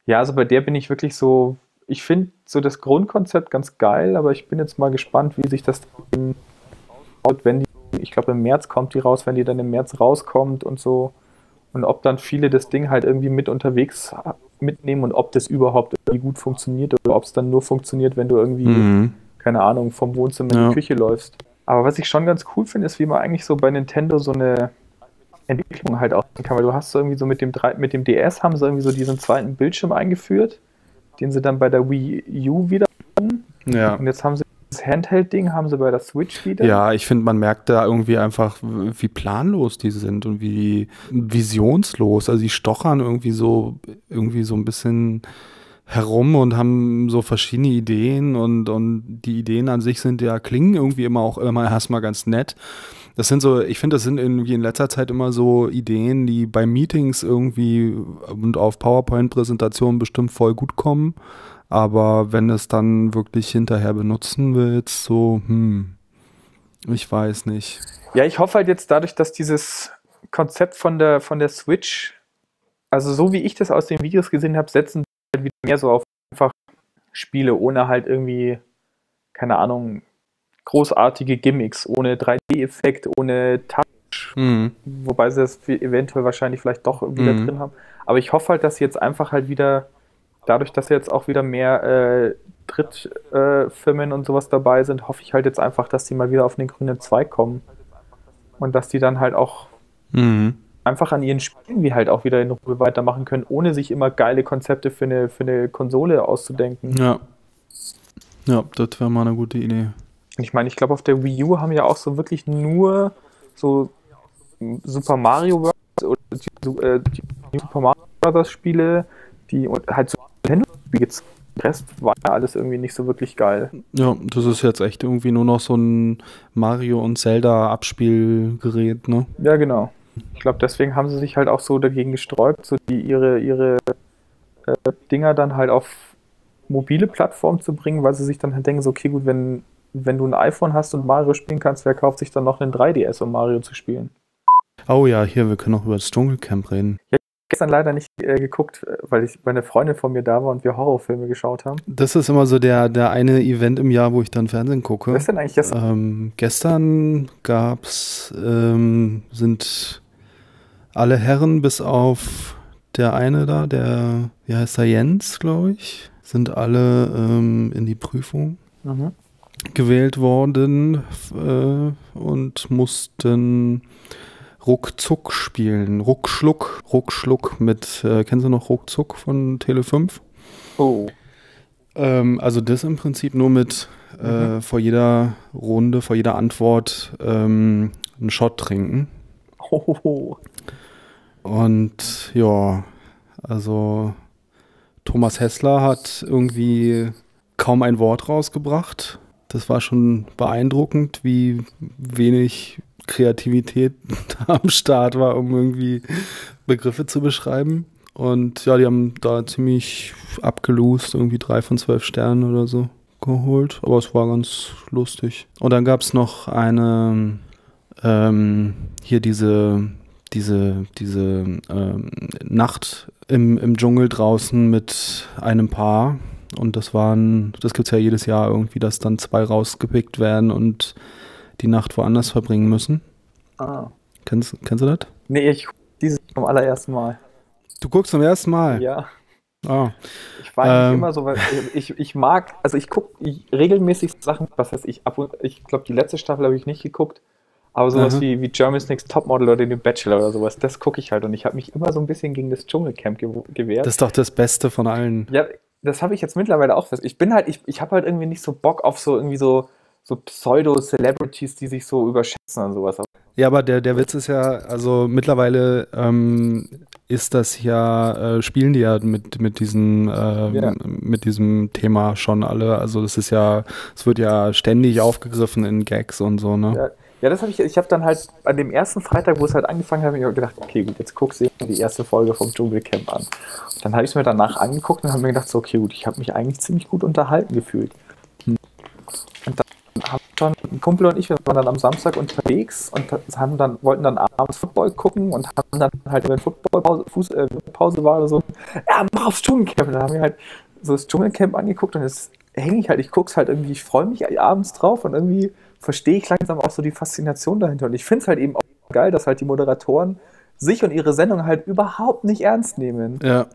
Speaker 3: Ja, also bei der bin ich wirklich so, ich finde so das Grundkonzept ganz geil, aber ich bin jetzt mal gespannt, wie sich das dann baut, wenn die, ich glaube im März kommt die raus, wenn die dann im März rauskommt und so. Und ob dann viele das Ding halt irgendwie mit unterwegs mitnehmen und ob das überhaupt irgendwie gut funktioniert oder ob es dann nur funktioniert, wenn du irgendwie,
Speaker 1: Mhm.
Speaker 3: keine Ahnung, vom Wohnzimmer in
Speaker 1: Ja.
Speaker 3: die Küche läufst. Aber was ich schon ganz cool finde, ist, wie man eigentlich so bei Nintendo so eine Entwicklung halt auch kann, weil du hast so irgendwie so mit dem, drei- mit dem DS haben sie irgendwie so diesen zweiten Bildschirm eingeführt, den sie dann bei der Wii U wieder
Speaker 1: Ja.
Speaker 3: und jetzt haben sie das Handheld-Ding, haben sie bei der Switch wieder.
Speaker 1: Ja, ich finde, man merkt da irgendwie einfach, wie planlos die sind und wie visionslos. Also die stochern irgendwie so, irgendwie so ein bisschen herum und haben so verschiedene Ideen und, und die Ideen an sich sind ja, klingen irgendwie immer auch immer erstmal ganz nett. Das sind so, ich finde, das sind irgendwie in letzter Zeit immer so Ideen, die bei Meetings irgendwie und auf PowerPoint-Präsentationen bestimmt voll gut kommen. Aber wenn es dann wirklich hinterher benutzen willst, so, hm, ich weiß nicht.
Speaker 3: Ja, ich hoffe halt jetzt dadurch, dass dieses Konzept von der, von der Switch, also so wie ich das aus den Videos gesehen habe, setzen wieder mehr so auf einfach Spiele ohne halt irgendwie, keine Ahnung, großartige Gimmicks, ohne 3D-Effekt, ohne Touch,
Speaker 1: Hm.
Speaker 3: wobei sie das eventuell wahrscheinlich vielleicht doch wieder
Speaker 1: Mhm.
Speaker 3: drin haben. Aber ich hoffe halt, dass sie jetzt einfach halt wieder, dadurch, dass jetzt auch wieder mehr äh, Drittfirmen äh, und sowas dabei sind, hoffe ich halt jetzt einfach, dass die mal wieder auf den grünen Zweig kommen. Und dass die dann halt auch
Speaker 1: Mhm.
Speaker 3: Einfach an ihren Spielen wie halt auch wieder in Ruhe weitermachen können, ohne sich immer geile Konzepte für eine, für eine Konsole auszudenken.
Speaker 1: Ja. Ja, das wäre mal eine gute Idee.
Speaker 3: Ich meine, ich glaube, auf der Wii U haben ja auch so wirklich nur so Super Mario Bros. oder die, äh, Super Mario Bros. Spiele, die und halt so Nintendo-Spiele Rest war ja alles irgendwie nicht so wirklich geil.
Speaker 1: Ja, das ist jetzt echt irgendwie nur noch so ein Mario- und Zelda-Abspielgerät, ne?
Speaker 3: Ja, genau. Ich glaube, deswegen haben sie sich halt auch so dagegen gesträubt, so die ihre, ihre äh, Dinger dann halt auf mobile Plattformen zu bringen, weil sie sich dann halt denken, so, okay, gut, wenn, wenn du ein iPhone hast und Mario spielen kannst, wer kauft sich dann noch einen 3DS, um Mario zu spielen?
Speaker 1: Oh ja, hier, wir können auch über das Dschungelcamp reden.
Speaker 3: Gestern leider nicht äh, geguckt, weil ich meine Freundin von mir da war und wir Horrorfilme geschaut haben.
Speaker 1: Das ist immer so der, der eine Event im Jahr, wo ich dann Fernsehen gucke.
Speaker 3: Was ist denn eigentlich das?
Speaker 1: Ähm, gestern gab's, ähm, sind alle Herren bis auf der eine da, der, wie heißt er, Jens, glaube ich, sind alle ähm, in die Prüfung
Speaker 3: Mhm.
Speaker 1: gewählt worden äh, und mussten Ruckzuck spielen. Ruckschluck, Ruckschluck mit, äh, kennen Sie noch Ruckzuck von Tele 5?
Speaker 3: Oh.
Speaker 1: Ähm, also das im Prinzip nur mit äh, vor jeder Runde, vor jeder Antwort ähm, einen Shot trinken.
Speaker 3: Hohoho.
Speaker 1: Und ja, also Thomas Hessler hat irgendwie kaum ein Wort rausgebracht. Das war schon beeindruckend, wie wenig Kreativität <laughs> da am Start war, um irgendwie Begriffe zu beschreiben. Und ja, die haben da ziemlich abgelost, irgendwie drei von zwölf Sternen oder so geholt. Aber es war ganz lustig. Und dann gab es noch eine, ähm, hier diese, diese, diese ähm, Nacht im, im Dschungel draußen mit einem Paar. Und das waren, das gibt es ja jedes Jahr irgendwie, dass dann zwei rausgepickt werden und die Nacht woanders verbringen müssen.
Speaker 3: Ah.
Speaker 1: Kennst, kennst du das?
Speaker 3: Nee, ich dieses zum allerersten Mal.
Speaker 1: Du guckst zum ersten Mal.
Speaker 3: Ja.
Speaker 1: Ah.
Speaker 3: Ich war
Speaker 1: Ähm.
Speaker 3: immer so, weil ich, ich mag, also ich gucke regelmäßig Sachen, was heißt ich, ab und ich glaube, die letzte Staffel habe ich nicht geguckt, aber sowas wie, wie Germany's Next Topmodel oder den Bachelor oder sowas, das gucke ich halt und ich habe mich immer so ein bisschen gegen das Dschungelcamp ge gewehrt.
Speaker 1: Das ist doch das Beste von allen.
Speaker 3: ja, das habe ich jetzt mittlerweile auch fest. Ich bin halt, ich, ich habe halt irgendwie nicht so Bock auf so irgendwie so, so Pseudo-Celebrities, die sich so überschätzen und sowas.
Speaker 1: Ja, aber der, der Witz ist ja, also mittlerweile ähm, ist das ja, äh, spielen die ja mit, mit, diesem, ähm,
Speaker 3: Ja.
Speaker 1: mit diesem Thema schon alle. Also das ist ja, es wird ja ständig aufgegriffen in Gags und so, ne?
Speaker 3: Ja, ja das habe ich, ich habe dann halt an dem ersten Freitag, wo es halt angefangen hat, habe mir gedacht, okay, gut, jetzt guckst du die erste Folge vom Dschungelcamp an. Dann habe ich es mir danach angeguckt und habe mir gedacht, so, okay, gut, ich habe mich eigentlich ziemlich gut unterhalten gefühlt. Und dann haben schon ein Kumpel und ich, wir waren dann am Samstag unterwegs und haben dann, wollten dann abends Football gucken und haben dann halt, wenn Footballpause äh, Pause war oder so, ja, mach aufs Dschungelcamp. Und dann haben wir halt so das Dschungelcamp angeguckt und jetzt hänge ich halt, ich gucke es halt irgendwie, ich freue mich abends drauf und irgendwie verstehe ich langsam auch so die Faszination dahinter. Und ich finde es halt eben auch geil, dass halt die Moderatoren sich und ihre Sendung halt überhaupt nicht ernst nehmen.
Speaker 1: Ja.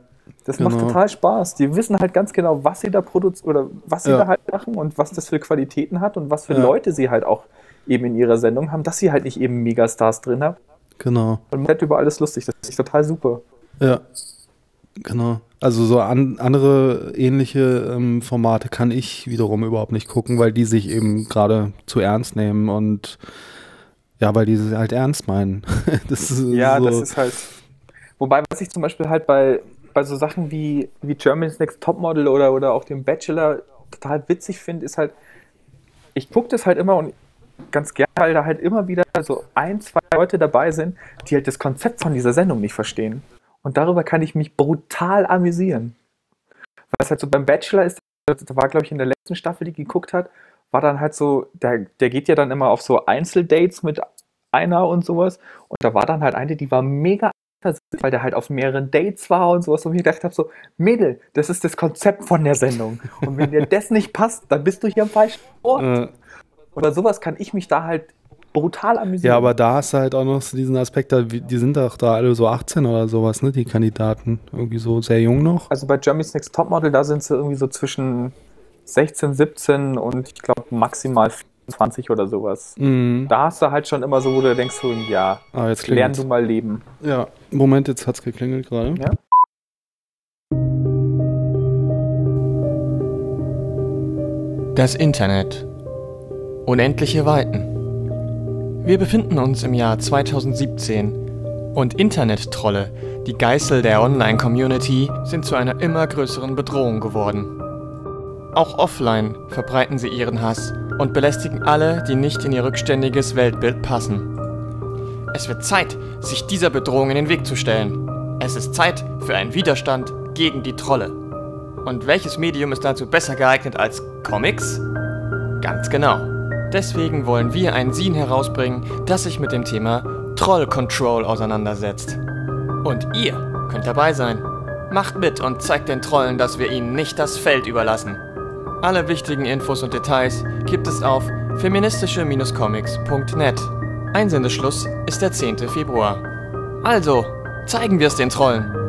Speaker 3: Das
Speaker 1: Genau.
Speaker 3: macht total Spaß. Die wissen halt ganz genau, was sie da produzieren oder was sie
Speaker 1: Ja.
Speaker 3: da halt machen und was das für Qualitäten hat und was für
Speaker 1: Ja.
Speaker 3: Leute sie halt auch eben in ihrer Sendung haben, dass sie halt nicht eben Megastars drin haben.
Speaker 1: Genau.
Speaker 3: Und man hat über alles lustig. Das ist total super.
Speaker 1: Ja. Genau. Also so an, andere ähnliche ähm, Formate kann ich wiederum überhaupt nicht gucken, weil die sich eben gerade zu ernst nehmen und ja, weil die sie halt ernst meinen. <laughs> das ist
Speaker 3: Ja,
Speaker 1: so,
Speaker 3: das ist halt. Wobei, was ich zum Beispiel halt bei, bei so Sachen wie, wie Germany's Next Topmodel oder, oder auch dem Bachelor total witzig finde, ist halt, ich gucke das halt immer und ganz gerne, weil da halt immer wieder so ein, zwei Leute dabei sind, die halt das Konzept von dieser Sendung nicht verstehen. Und darüber kann ich mich brutal amüsieren. Was halt so beim Bachelor ist, da war, glaube ich, in der letzten Staffel, die geguckt hat, war dann halt so, der, der geht ja dann immer auf so Einzeldates mit einer und sowas. Und da war dann halt eine, die war mega eifersüchtig, weil der halt auf mehreren Dates war und sowas. Und ich gedacht habe so, Mädel, das ist das Konzept von der Sendung. Und wenn dir das nicht passt, dann bist du hier am falschen Ort.
Speaker 1: äh,
Speaker 3: Oder sowas kann ich mich da halt brutal amüsieren.
Speaker 1: ja, aber da hast du halt auch noch so diesen Aspekt, die sind doch da alle so 18 oder sowas, ne, die Kandidaten. Irgendwie so sehr jung noch.
Speaker 3: Also bei Germany's Next Topmodel, da sind sie irgendwie so zwischen 16, 17 und ich glaube maximal 20 oder sowas.
Speaker 1: Mhm.
Speaker 3: Da hast du halt schon immer so, wo du denkst, so, ja,
Speaker 1: Ah, jetzt
Speaker 3: lern du mal leben.
Speaker 1: Ja, Moment, jetzt hat's geklingelt gerade.
Speaker 3: Ja.
Speaker 4: Das Internet. Unendliche Weiten. Wir befinden uns im Jahr 2017 und Internettrolle, die Geißel der Online-Community, sind zu einer immer größeren Bedrohung geworden. Auch offline verbreiten sie ihren Hass und belästigen alle, die nicht in ihr rückständiges Weltbild passen. Es wird Zeit, sich dieser Bedrohung in den Weg zu stellen. Es ist Zeit für einen Widerstand gegen die Trolle. Und welches Medium ist dazu besser geeignet als Comics? Ganz genau. Deswegen wollen wir ein Zine herausbringen, das sich mit dem Thema Troll Control auseinandersetzt. Und ihr könnt dabei sein. Macht mit und zeigt den Trollen, dass wir ihnen nicht das Feld überlassen. Alle wichtigen Infos und Details gibt es auf feministische-comics.net. Einsendeschluss ist der 10. Februar. Also, zeigen wir es den Trollen.